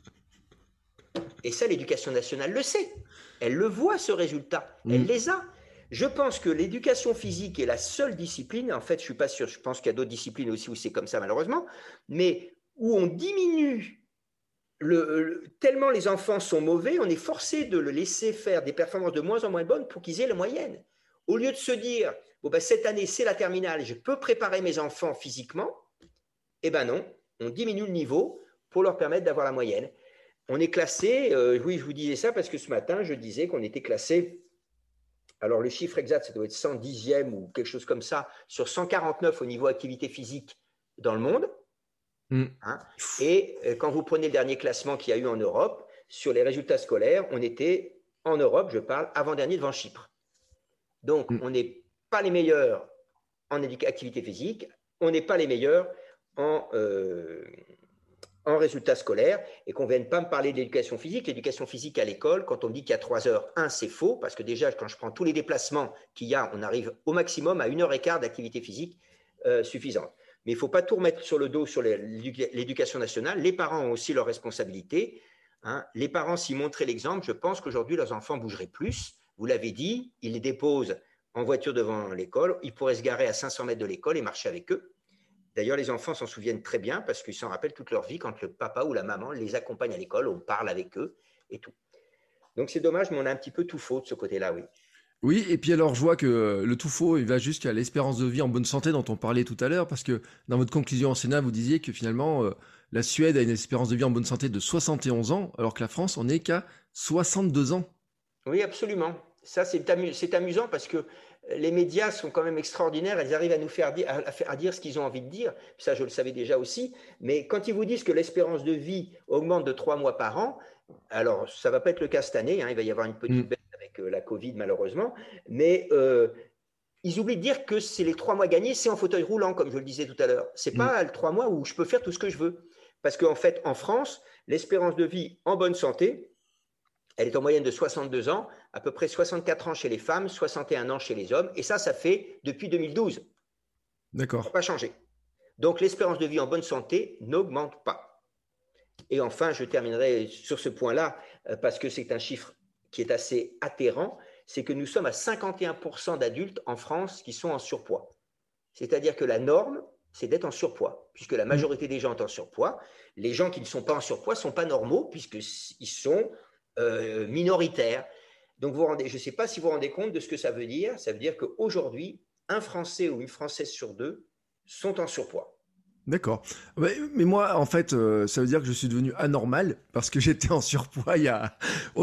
Et ça, l'éducation nationale le sait. Elle le voit, ce résultat. Elle mm. les a. Je pense que l'éducation physique est la seule discipline, en fait, je ne suis pas sûr, je pense qu'il y a d'autres disciplines aussi où c'est comme ça, malheureusement, mais où on diminue le, tellement les enfants sont mauvais, on est forcé de le laisser faire des performances de moins en moins bonnes pour qu'ils aient la moyenne. Au lieu de se dire, bon, ben, cette année, c'est la terminale, je peux préparer mes enfants physiquement, eh ben non, on diminue le niveau pour leur permettre d'avoir la moyenne. On est classé, oui, je vous disais ça parce que ce matin, je disais qu'on était classé alors, le chiffre exact, ça doit être 110e ou quelque chose comme ça, sur 149 au niveau activité physique dans le monde. Hmm. Hein. Et euh, quand vous prenez le dernier classement qu'il y a eu en Europe, sur les résultats scolaires, on était en Europe, je parle, avant-dernier devant Chypre. Donc, hmm. on n'est pas les meilleurs en activité physique, on n'est pas les meilleurs en, euh, en résultats scolaires et qu'on ne vienne pas me parler d'éducation physique. L'éducation physique à l'école, quand on me dit qu'il y a trois heures, un, c'est faux, parce que déjà, quand je prends tous les déplacements qu'il y a, on arrive au maximum à une heure et quart d'activité physique euh, suffisante. Mais il ne faut pas tout remettre sur le dos sur l'éducation nationale. Les parents ont aussi leurs responsabilités. Hein. Les parents, s'y montraient l'exemple, je pense qu'aujourd'hui, leurs enfants bougeraient plus. Vous l'avez dit, ils les déposent en voiture devant l'école. Ils pourraient se garer à 500 mètres de l'école et marcher avec eux. D'ailleurs, les enfants s'en souviennent très bien parce qu'ils s'en rappellent toute leur vie quand le papa ou la maman les accompagne à l'école, on parle avec eux et tout. Donc c'est dommage, mais on a un petit peu tout faux de ce côté-là, oui. Oui, et puis alors je vois que le tout faux, il va jusqu'à l'espérance de vie en bonne santé dont on parlait tout à l'heure, parce que dans votre conclusion en Sénat, vous disiez que finalement, euh, la Suède a une espérance de vie en bonne santé de 71 ans, alors que la France, on n'est qu'à 62 ans. Oui, absolument. Ça, c'est amusant parce que les médias sont quand même extraordinaires. Ils arrivent à nous faire dire, à, dire ce qu'ils ont envie de dire. Ça, je le savais déjà aussi. Mais quand ils vous disent que l'espérance de vie augmente de trois mois par an, alors ça ne va pas être le cas cette année. Hein. il va y avoir une petite mm. baisse avec euh, la Covid, malheureusement. Mais euh, ils oublient de dire que c'est les trois mois gagnés, c'est en fauteuil roulant, comme je le disais tout à l'heure. C'est n'est pas mm. le trois mois où je peux faire tout ce que je veux. Parce qu'en fait, en France, l'espérance de vie en bonne santé, elle est en moyenne de 62 ans, à peu près 64 ans chez les femmes, 61 ans chez les hommes, et ça, ça fait depuis 2012. D'accord. Ça n'a pas changé. Donc l'espérance de vie en bonne santé n'augmente pas. Et enfin, je terminerai sur ce point-là, euh, parce que c'est un chiffre qui est assez atterrant, c'est que nous sommes à 51% d'adultes en France qui sont en surpoids. C'est-à-dire que la norme, c'est d'être en surpoids, puisque la majorité des gens sont en surpoids. Les gens qui ne sont pas en surpoids ne sont pas normaux, puisqu'ils sont euh, minoritaire. Donc, vous rendez, je ne sais pas si vous vous rendez compte de ce que ça veut dire. Ça veut dire qu'aujourd'hui, un Français ou une Française sur deux sont en surpoids. D'accord. Mais moi, en fait, euh, ça veut dire que je suis devenu anormal parce que j'étais en surpoids il y a...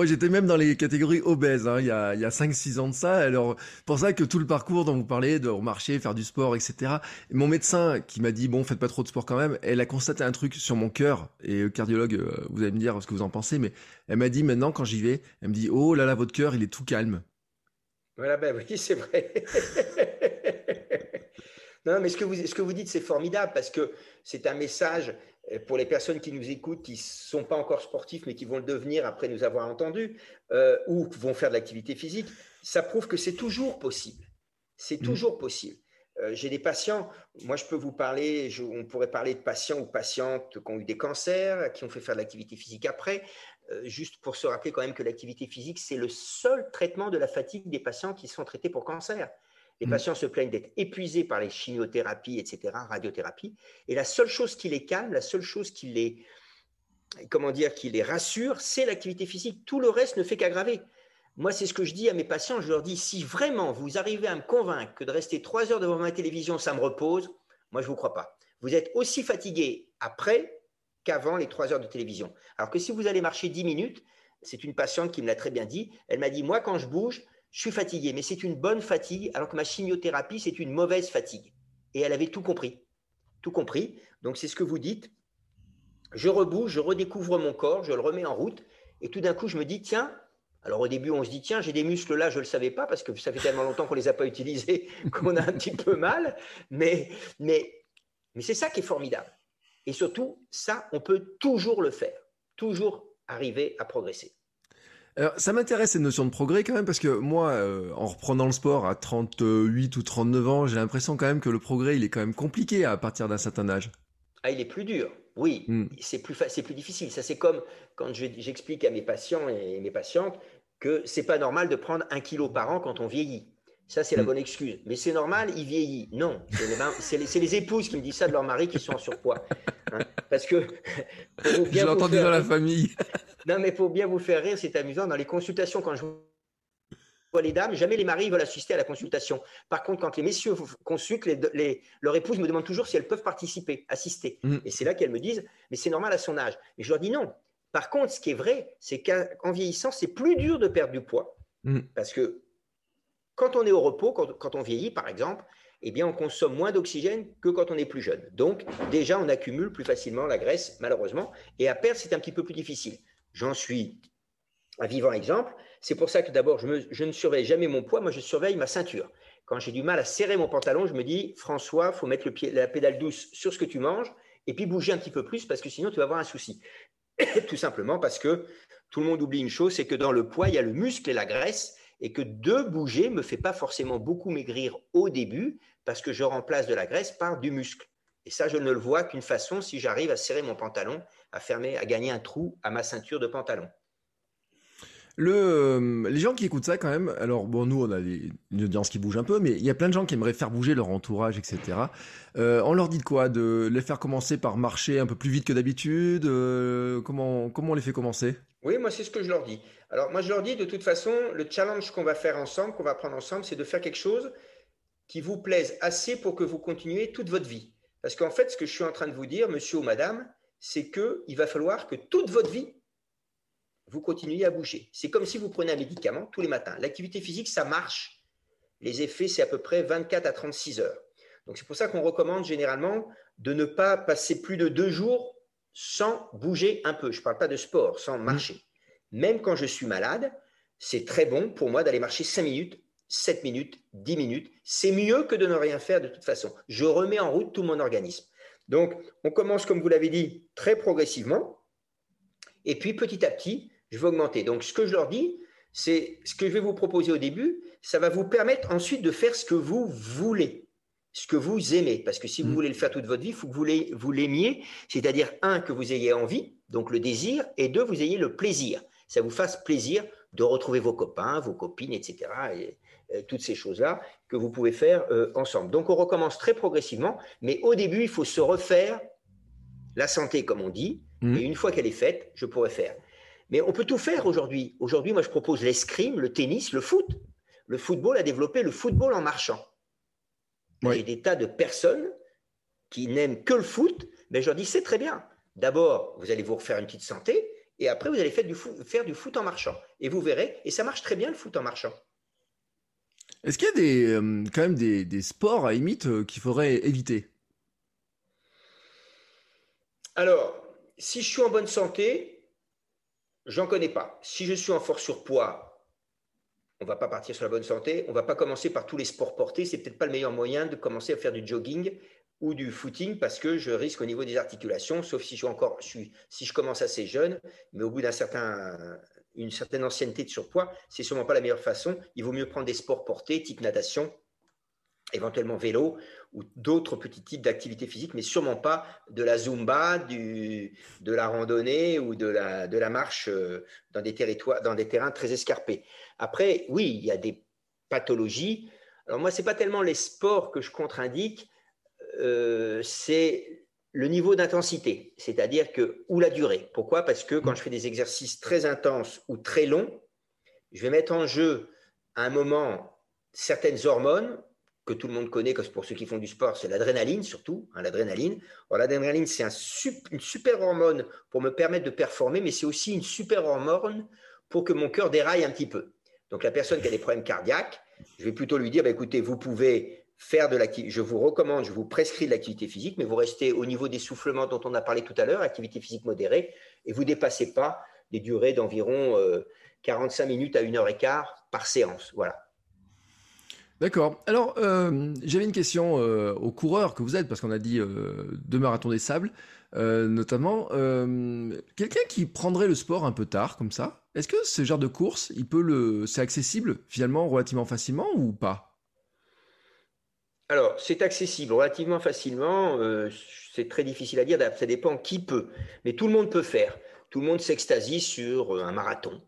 j'étais même dans les catégories obèses hein, il y a, il y a 5-6 ans de ça. Alors, pour ça que tout le parcours dont vous parlez, de marcher, faire du sport, etc. mon médecin qui m'a dit, bon, faites pas trop de sport quand même, elle a constaté un truc sur mon cœur. Et euh, cardiologue, euh, vous allez me dire ce que vous en pensez, mais elle m'a dit maintenant, quand j'y vais, elle me dit, oh là là, votre cœur, il est tout calme. Voilà, ben oui, c'est vrai. Non, mais ce que vous, ce que vous dites, c'est formidable parce que c'est un message euh, pour les personnes qui nous écoutent, qui ne sont pas encore sportifs, mais qui vont le devenir après nous avoir entendus, euh, ou vont faire de l'activité physique. Ça prouve que c'est toujours possible. C'est mmh. toujours possible. Euh, j'ai des patients, moi je peux vous parler, on pourrait parler de patients ou patientes qui ont eu des cancers, qui ont fait faire de l'activité physique après, juste pour se rappeler quand même que l'activité physique, c'est le seul traitement de la fatigue des patients qui sont traités pour cancer. Les mm. patients se plaignent d'être épuisés par les chimiothérapies, etc., radiothérapie. Et la seule chose qui les calme, la seule chose qui les, comment dire, qui les rassure, c'est l'activité physique. Tout le reste ne fait qu'aggraver. Moi, c'est ce que je dis à mes patients. Je leur dis, si vraiment vous arrivez à me convaincre que de rester trois heures devant ma télévision, ça me repose, moi, je ne vous crois pas. Vous êtes aussi fatigué après qu'avant les trois heures de télévision. Alors que si vous allez marcher dix minutes, c'est une patiente qui me l'a très bien dit, elle m'a dit, moi, quand je bouge, je suis fatigué, mais c'est une bonne fatigue, alors que ma chimiothérapie, c'est une mauvaise fatigue. Et elle avait tout compris. Tout compris. Donc c'est ce que vous dites. Je rebouge, je redécouvre mon corps, je le remets en route, et tout d'un coup, je me dis, tiens, alors au début, on se dit, tiens, j'ai des muscles là, je ne le savais pas, parce que ça fait tellement longtemps qu'on ne les a pas utilisés qu'on a un petit peu mal, mais, mais, mais c'est ça qui est formidable. Et surtout, ça, on peut toujours le faire, toujours arriver à progresser. Alors, ça m'intéresse cette notion de progrès quand même parce que moi, euh, en reprenant le sport à 38 ou 39 ans, j'ai l'impression quand même que le progrès, il est quand même compliqué à partir d'un certain âge. Ah, il est plus dur. Oui, hmm. c'est plus c'est plus difficile. Ça, c'est comme quand j'explique à mes patients et mes patientes que c'est pas normal de prendre un kilo par an quand on vieillit. Ça, c'est la hmm. bonne excuse. Mais c'est normal, il vieillit. Non, c'est les, les, épouses qui me disent ça de leur mari qui sont en surpoids. Hein. Parce que. Je l'ai entendu dans la famille. Non, mais pour bien vous faire rire, c'est amusant. Dans les consultations, quand je vois les dames, jamais les maris veulent assister à la consultation. Par contre, quand les messieurs consultent, les, leur épouse me demande toujours si elles peuvent participer, assister. Mm. Et c'est là qu'elles me disent, mais c'est normal à son âge. Et je leur dis non, Par contre, ce qui est vrai, c'est qu'en vieillissant, c'est plus dur de perdre du poids. Mm. Parce que quand on est au repos, quand, on vieillit, par exemple, eh bien, on consomme moins d'oxygène que quand on est plus jeune. Donc, déjà, on accumule plus facilement la graisse, malheureusement. Et à perdre, c'est un petit peu plus difficile. J'en suis un vivant exemple. C'est pour ça que d'abord, je, ne surveille jamais mon poids, moi, je surveille ma ceinture. Quand j'ai du mal à serrer mon pantalon, je me dis, François, faut mettre le pied, la pédale douce sur ce que tu manges et puis bouger un petit peu plus parce que sinon, tu vas avoir un souci. Tout simplement parce que tout le monde oublie une chose, c'est que dans le poids, il y a le muscle et la graisse et que de bouger me fait pas forcément beaucoup maigrir au début parce que je remplace de la graisse par du muscle. Et ça, je ne le vois qu'une façon si j'arrive à serrer mon pantalon, à fermer, à gagner un trou à ma ceinture de pantalon. Euh, les gens qui écoutent ça quand même, alors bon, nous on a une audience qui bouge un peu, mais il y a plein de gens qui aimeraient faire bouger leur entourage, etc. Euh, on leur dit de quoi? De les faire commencer par marcher un peu plus vite que d'habitude? Euh, comment, comment on les fait commencer? Oui, moi c'est ce que je leur dis. Alors moi je leur dis de toute façon, le challenge qu'on va faire ensemble, qu'on va prendre ensemble, c'est de faire quelque chose qui vous plaise assez pour que vous continuiez toute votre vie. Parce qu'en fait, ce que je suis en train de vous dire, monsieur ou madame, c'est qu'il va falloir que toute votre vie, vous continuez à bouger. C'est comme si vous prenez un médicament tous les matins. L'activité physique, ça marche. Les effets, c'est à peu près 24 à 36 heures. Donc c'est pour ça qu'on recommande généralement de ne pas passer plus de deux jours sans bouger un peu. Je ne parle pas de sport, sans marcher. Même quand je suis malade, c'est très bon pour moi d'aller marcher 5 minutes, 7 minutes, 10 minutes. C'est mieux que de ne rien faire de toute façon. Je remets en route tout mon organisme. Donc on commence, comme vous l'avez dit, très progressivement. Et puis petit à petit, je vais augmenter. Donc, ce que je leur dis, c'est ce que je vais vous proposer au début, ça va vous permettre ensuite de faire ce que vous voulez, ce que vous aimez. Parce que si vous mm. voulez le faire toute votre vie, il faut que vous l'aimiez, c'est-à-dire, un, que vous ayez envie, donc le désir, et deux, vous ayez le plaisir. Ça vous fasse plaisir de retrouver vos copains, vos copines, etc. Et, toutes ces choses-là que vous pouvez faire euh, ensemble. Donc, on recommence très progressivement, mais au début, il faut se refaire la santé, comme on dit, mm. et une fois qu'elle est faite, je pourrais faire. Mais on peut tout faire aujourd'hui. Aujourd'hui, moi, je propose l'escrime, le tennis, le foot. Le football a développé le football en marchant. Y a des tas de personnes qui n'aiment que le foot, mais je leur dis c'est très bien. D'abord, vous allez vous refaire une petite santé, et après, vous allez faire du, foot, faire du foot en marchant. Et vous verrez, et ça marche très bien le foot en marchant. Est-ce qu'il y a des, euh, quand même des, sports à limite euh, qu'il faudrait éviter? Alors, si je suis en bonne santé, J'en connais pas. Si je suis en fort surpoids, on va pas partir sur la bonne santé. On va pas commencer par tous les sports portés. C'est peut-être pas le meilleur moyen de commencer à faire du jogging ou du footing parce que je risque au niveau des articulations, sauf si je commence assez jeune, mais au bout d'un certain, certaine ancienneté de surpoids, c'est sûrement pas la meilleure façon. Il vaut mieux prendre des sports portés, type natation, éventuellement vélo ou d'autres petits types d'activités physiques, mais sûrement pas de la zumba, de la randonnée ou de la, de la marche euh, dans des, territoires, dans des terrains très escarpés. Après, oui, il y a des pathologies. Alors moi, ce n'est pas tellement les sports que je contre-indique, euh, c'est le niveau d'intensité, c'est-à-dire que, ou la durée. Pourquoi? Parce que quand je fais des exercices très intenses ou très longs, je vais mettre en jeu à un moment certaines hormones que tout le monde connaît, pour ceux qui font du sport, c'est l'adrénaline surtout, hein, l'adrénaline. l'adrénaline, c'est un, une super hormone pour me permettre de performer, mais c'est aussi une super hormone pour que mon cœur déraille un petit peu. Donc la personne qui a des problèmes cardiaques, je vais plutôt lui dire, bah, écoutez, vous pouvez faire de l'activité, je vous recommande, je vous prescris de l'activité physique, mais vous restez au niveau des soufflements dont on a parlé tout à l'heure, activité physique modérée, et vous dépassez pas des durées d'environ 45 euh, minutes à une heure et quart par séance. Voilà. D'accord. Alors, euh, j'avais une question euh, aux coureurs que vous êtes, parce qu'on a dit euh, deux marathons des sables, notamment. Quelqu'un qui prendrait le sport un peu tard, comme ça, est-ce que ce genre de course, il peut le, c'est accessible finalement relativement facilement ou pas? Alors, c'est accessible relativement facilement. c'est très difficile à dire. Ça dépend qui peut, mais tout le monde peut faire. Tout le monde s'extasie sur un marathon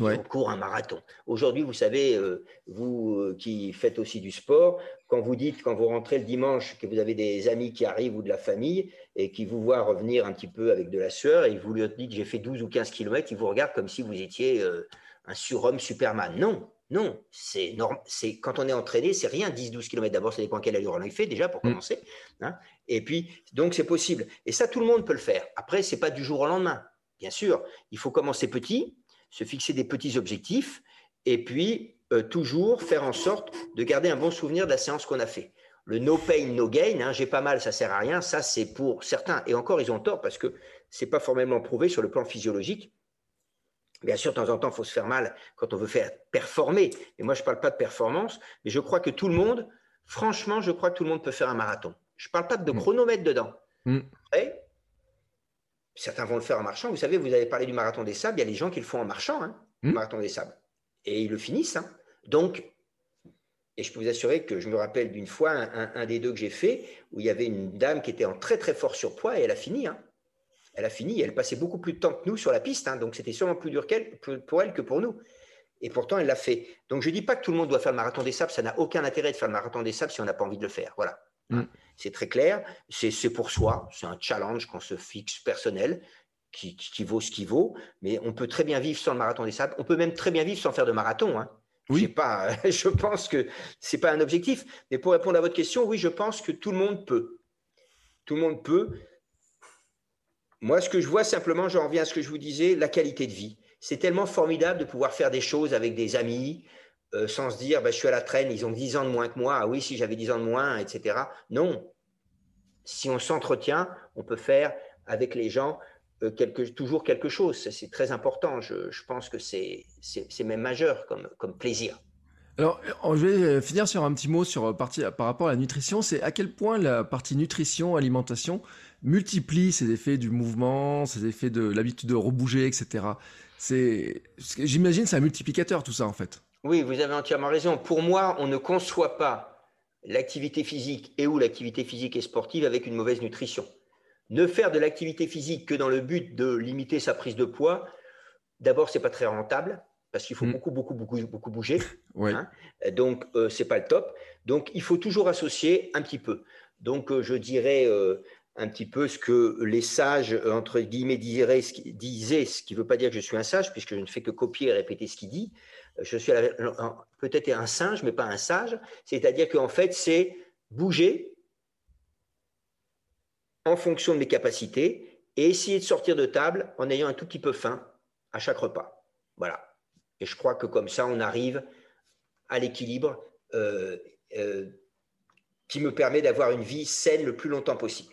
on court un marathon. Aujourd'hui, vous savez, euh, vous euh, qui faites aussi du sport, quand vous dites, quand vous rentrez le dimanche, que vous avez des amis qui arrivent ou de la famille et qui vous voient revenir un petit peu avec de la sueur et vous lui dites j'ai fait 12 ou 15 km, ils vous regardent comme si vous étiez euh, un surhomme Superman. Non, non, c'est c'est quand on est entraîné, c'est rien 10-12 km. D'abord, ça dépend quelle allure on fait déjà pour mm. commencer. Hein. et puis, donc c'est possible. Et ça, tout le monde peut le faire. Après, c'est pas du jour au lendemain. bien sûr, il faut commencer petit, se fixer des petits objectifs, et puis euh, toujours faire en sorte de garder un bon souvenir de la séance qu'on a fait. Le no pain, no gain, hein, j'ai pas mal, ça sert à rien, ça c'est pour certains. Et encore, ils ont tort parce que c'est pas formellement prouvé sur le plan physiologique. Bien sûr, de temps en temps, il faut se faire mal quand on veut faire performer. Et moi, je ne parle pas de performance, mais je crois que tout le monde, franchement, je crois que tout le monde peut faire un marathon. Je ne parle pas de mm. chronomètre dedans. Mm. Certains vont le faire en marchant. Vous savez, vous avez parlé du marathon des sables. Il y a des gens qui le font en marchant, hein, le mm. marathon des sables. Et ils le finissent. Hein. Donc, et je peux vous assurer que je me rappelle d'une fois un, des deux que j'ai fait où il y avait une dame qui était en très très fort surpoids et elle a fini. Hein. Elle a fini. Elle passait beaucoup plus de temps que nous sur la piste. Hein. donc c'était sûrement plus dur pour elle que pour nous. Et pourtant, elle l'a fait. Donc je ne dis pas que tout le monde doit faire le marathon des sables. Ça n'a aucun intérêt de faire le marathon des sables si on n'a pas envie de le faire. Voilà. Mm. C'est très clair. C'est pour soi. C'est un challenge qu'on se fixe personnel. Qui, qui, vaut ce qui vaut, mais on peut très bien vivre sans le marathon des sables. On peut même très bien vivre sans faire de marathon. Hein. Oui. Pas, je pense que ce n'est pas un objectif. Mais pour répondre à votre question, oui, je pense que tout le monde peut. Tout le monde peut. Moi, ce que je vois simplement, j'en reviens à ce que je vous disais, la qualité de vie. C'est tellement formidable de pouvoir faire des choses avec des amis euh, sans se dire, bah, je suis à la traîne, ils ont 10 ans de moins que moi. Ah oui, si j'avais 10 ans de moins, etc. Non. Si on s'entretient, on peut faire avec les gens euh, toujours quelque chose. C'est très important. Je, pense que c'est même majeur comme, comme plaisir. Alors, euh, je vais finir sur un petit mot sur euh, partie, par rapport à la nutrition. C'est à quel point la partie nutrition, alimentation multiplie ces effets du mouvement, ces effets de l'habitude de rebouger, etc. C'est, j'imagine, c'est un multiplicateur tout ça en fait. Oui, vous avez entièrement raison. Pour moi, on ne conçoit pas l'activité physique et ou l'activité physique et sportive avec une mauvaise nutrition. Ne faire de l'activité physique que dans le but de limiter sa prise de poids, d'abord, c'est pas très rentable parce qu'il faut mm. beaucoup, beaucoup, beaucoup, beaucoup bouger. Hein. Donc, euh, ce n'est pas le top. Donc, il faut toujours associer un petit peu. Donc, euh, je dirais euh, un petit peu ce que les sages, entre guillemets, disaient, ce qui ne veut pas dire que je suis un sage, puisque je ne fais que copier et répéter ce qu'il dit. Je suis peut-être un singe, mais pas un sage. C'est-à-dire qu'en fait, c'est bouger en fonction de mes capacités et essayer de sortir de table en ayant un tout petit peu faim à chaque repas. Voilà. Et je crois que comme ça, on arrive à l'équilibre euh, euh, qui me permet d'avoir une vie saine le plus longtemps possible.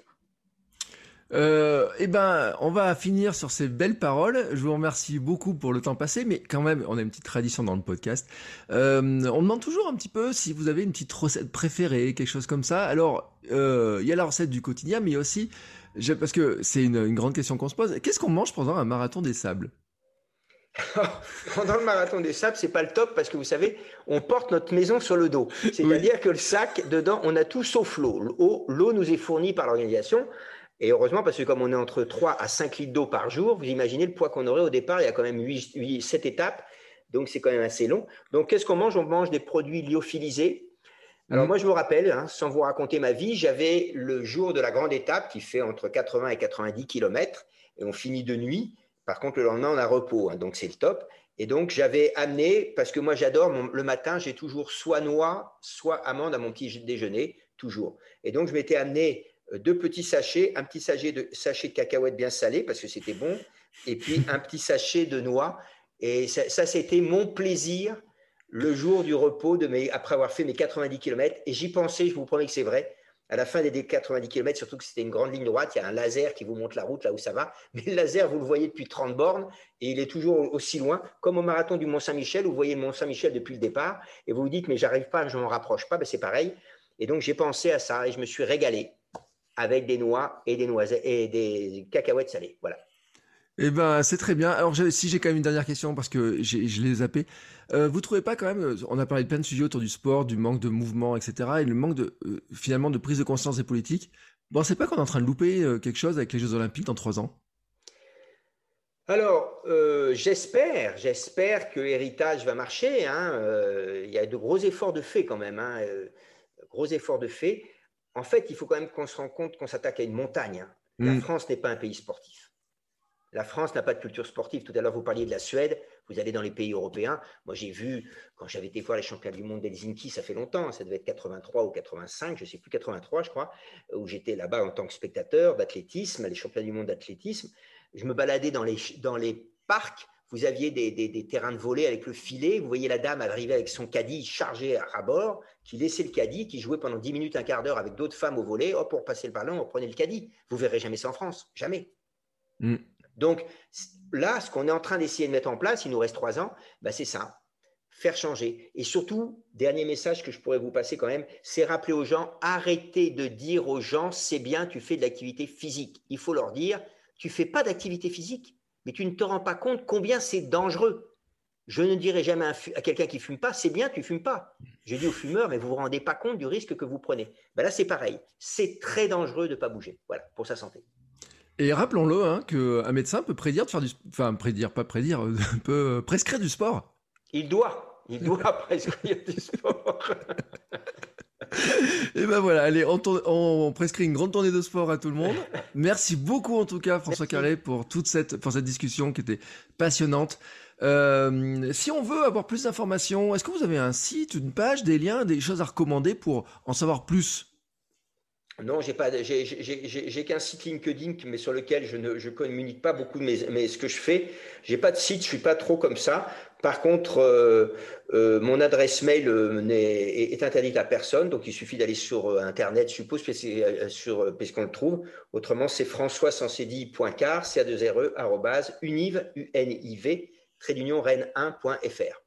Euh, eh ben, on va finir sur ces belles paroles. Je vous remercie beaucoup pour le temps passé, mais quand même, on a une petite tradition dans le podcast. on demande toujours un petit peu si vous avez une petite recette préférée, quelque chose comme ça. Alors, il y a la recette du quotidien, mais aussi, parce que c'est une, une grande question qu'on se pose. Qu'est-ce qu'on mange pendant un marathon des sables? Pendant le marathon des sables, c'est pas le top parce que vous savez, on porte notre maison sur le dos. C'est-à-dire que le sac, dedans, on a tout sauf l'eau. L'eau nous est fournie par l'organisation. Et heureusement, parce que comme on est entre 3 à 5 litres d'eau par jour, vous imaginez le poids qu'on aurait au départ. Il y a quand même 8, 7 étapes. Donc, c'est quand même assez long. Donc, qu'est-ce qu'on mange? On mange des produits lyophilisés. Alors, mm. moi, je vous rappelle, hein, sans vous raconter ma vie, j'avais le jour de la grande étape qui fait entre 80 et 90 km et on finit de nuit. Par contre, le lendemain, on a repos, hein, donc c'est le top. Et donc, j'avais amené, parce que moi, j'adore, le matin, j'ai toujours soit noix, soit amande à mon petit déjeuner, toujours. Et donc, je m'étais amené deux petits sachets, un petit sachet de, sachet de cacahuètes bien salé, parce que c'était bon, et puis un petit sachet de noix. Et ça, ça c'était mon plaisir le jour du repos, de mes, après avoir fait mes 90 km. Et j'y pensais, je vous promets que c'est vrai, à la fin des 90 km, surtout que c'était une grande ligne droite, il y a un laser qui vous montre la route là où ça va. Mais le laser, vous le voyez depuis 30 bornes et il est toujours aussi loin, comme au marathon du Mont-Saint-Michel, où vous voyez le Mont-Saint-Michel depuis le départ et vous vous dites, mais j'arrive pas, je m'en rapproche pas, ben c'est pareil. Et donc j'ai pensé à ça et je me suis régalé avec des noix et des noisettes et des cacahuètes salées. Voilà. Eh ben, c'est très bien. Alors, si j'ai quand même une dernière question parce que je l'ai zappé. Euh, vous trouvez pas quand même, on a parlé de plein de sujets autour du sport, du manque de mouvement, etc., et le manque de euh, finalement de prise de conscience des politiques. Bon, c'est pas qu'on est en train de louper euh, quelque chose avec les Jeux Olympiques dans trois ans? Alors, j'espère, j'espère que l'héritage va marcher. Hein. Il y a de gros efforts de fait quand même, hein. gros efforts de fait. En fait, il faut quand même qu'on se rende compte qu'on s'attaque à une montagne. Hein. La mm. France n'est pas un pays sportif. La France n'a pas de culture sportive. Tout à l'heure, vous parliez de la Suède. Vous allez dans les pays européens. Moi, j'ai vu, quand j'avais été voir les championnats du monde d'Helsinki, ça fait longtemps, ça devait être 83 ou 85, je ne sais plus, 83, je crois, où j'étais là-bas en tant que spectateur d'athlétisme, les championnats du monde d'athlétisme. Je me baladais dans les, dans les parcs. Vous aviez des, des, terrains de volée avec le filet. Vous voyez la dame arriver avec son caddie chargé à bord, qui laissait le caddie, qui jouait pendant 10 minutes, un quart d'heure avec d'autres femmes au volet. Hop, pour passer le ballon, on prenait le caddie. Vous verrez jamais ça en France. Jamais. Mm. Donc là, ce qu'on est en train d'essayer de mettre en place, il nous reste trois ans, bah, c'est ça faire changer. Et surtout, dernier message que je pourrais vous passer quand même, c'est rappeler aux gens, arrêtez de dire aux gens, c'est bien, tu fais de l'activité physique. Il faut leur dire, tu fais pas d'activité physique, mais tu ne te rends pas compte combien c'est dangereux. Je ne dirai jamais à, quelqu'un qui fume pas, c'est bien, tu fumes pas. Je dis aux fumeurs, mais vous vous rendez pas compte du risque que vous prenez. Ben là, c'est pareil. C'est très dangereux de ne pas bouger. Voilà, pour sa santé. Et rappelons-le, hein, qu'un médecin peut prédire de faire du, enfin prédire, pas prédire, peut prescrire du sport. Il doit. Il doit prescrire du sport. Et ben voilà, allez, on, prescrit une grande tournée de sport à tout le monde. Merci beaucoup en tout cas François Carré pour toute cette, pour cette discussion qui était passionnante. Euh, si on veut avoir plus d'informations, est-ce que vous avez un site, une page, des liens, des choses à recommander pour en savoir plus? Non, j'ai qu'un site LinkedIn, mais sur lequel je ne communique pas beaucoup mais, ce que je fais. J'ai pas de site, je suis pas trop comme ça. Par contre, euh, euh, mon adresse mail euh, est, interdite à personne, donc il suffit d'aller sur Internet, je suppose, puisqu'on le trouve. Autrement, c'est françois-sancedi.car, c a 2 r e, univ, U-N-I-V, trait d'union, rennes1.fr.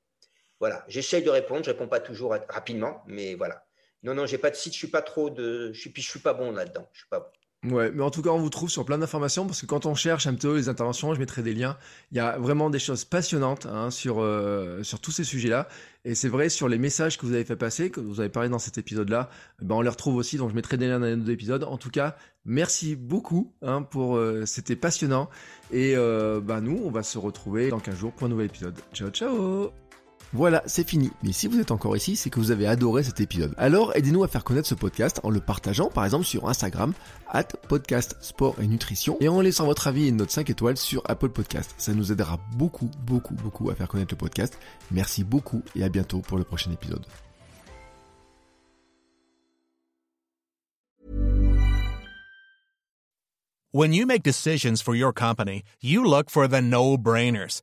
Voilà, j'essaye de répondre, je réponds pas toujours rapidement, mais voilà. Non, non, j'ai pas de site, je suis pas trop de. Je suis, puis je suis pas bon là-dedans. Je suis pas bon. Ouais, mais en tout cas, on vous trouve sur plein d'informations parce que quand on cherche un petit peu les interventions, je mettrai des liens. Il y a vraiment des choses passionnantes hein, sur, euh, sur tous ces sujets-là. Et c'est vrai, sur les messages que vous avez fait passer, que vous avez parlé dans cet épisode-là, ben on les retrouve aussi. Donc, je mettrai des liens dans les autres épisodes. En tout cas, merci beaucoup hein, pour. Euh, c'était passionnant. Et euh, ben nous, on va se retrouver dans 15 jours pour un nouvel épisode. Ciao, ciao voilà, c'est fini. Mais si vous êtes encore ici, c'est que vous avez adoré cet épisode. Alors aidez-nous à faire connaître ce podcast en le partageant par exemple sur Instagram, at podcast sport et nutrition, et en laissant votre avis et une note 5 étoiles sur Apple Podcast. Ça nous aidera beaucoup, beaucoup, beaucoup à faire connaître le podcast. Merci beaucoup et à bientôt pour le prochain épisode. When you make decisions for your company, you look for the no-brainers.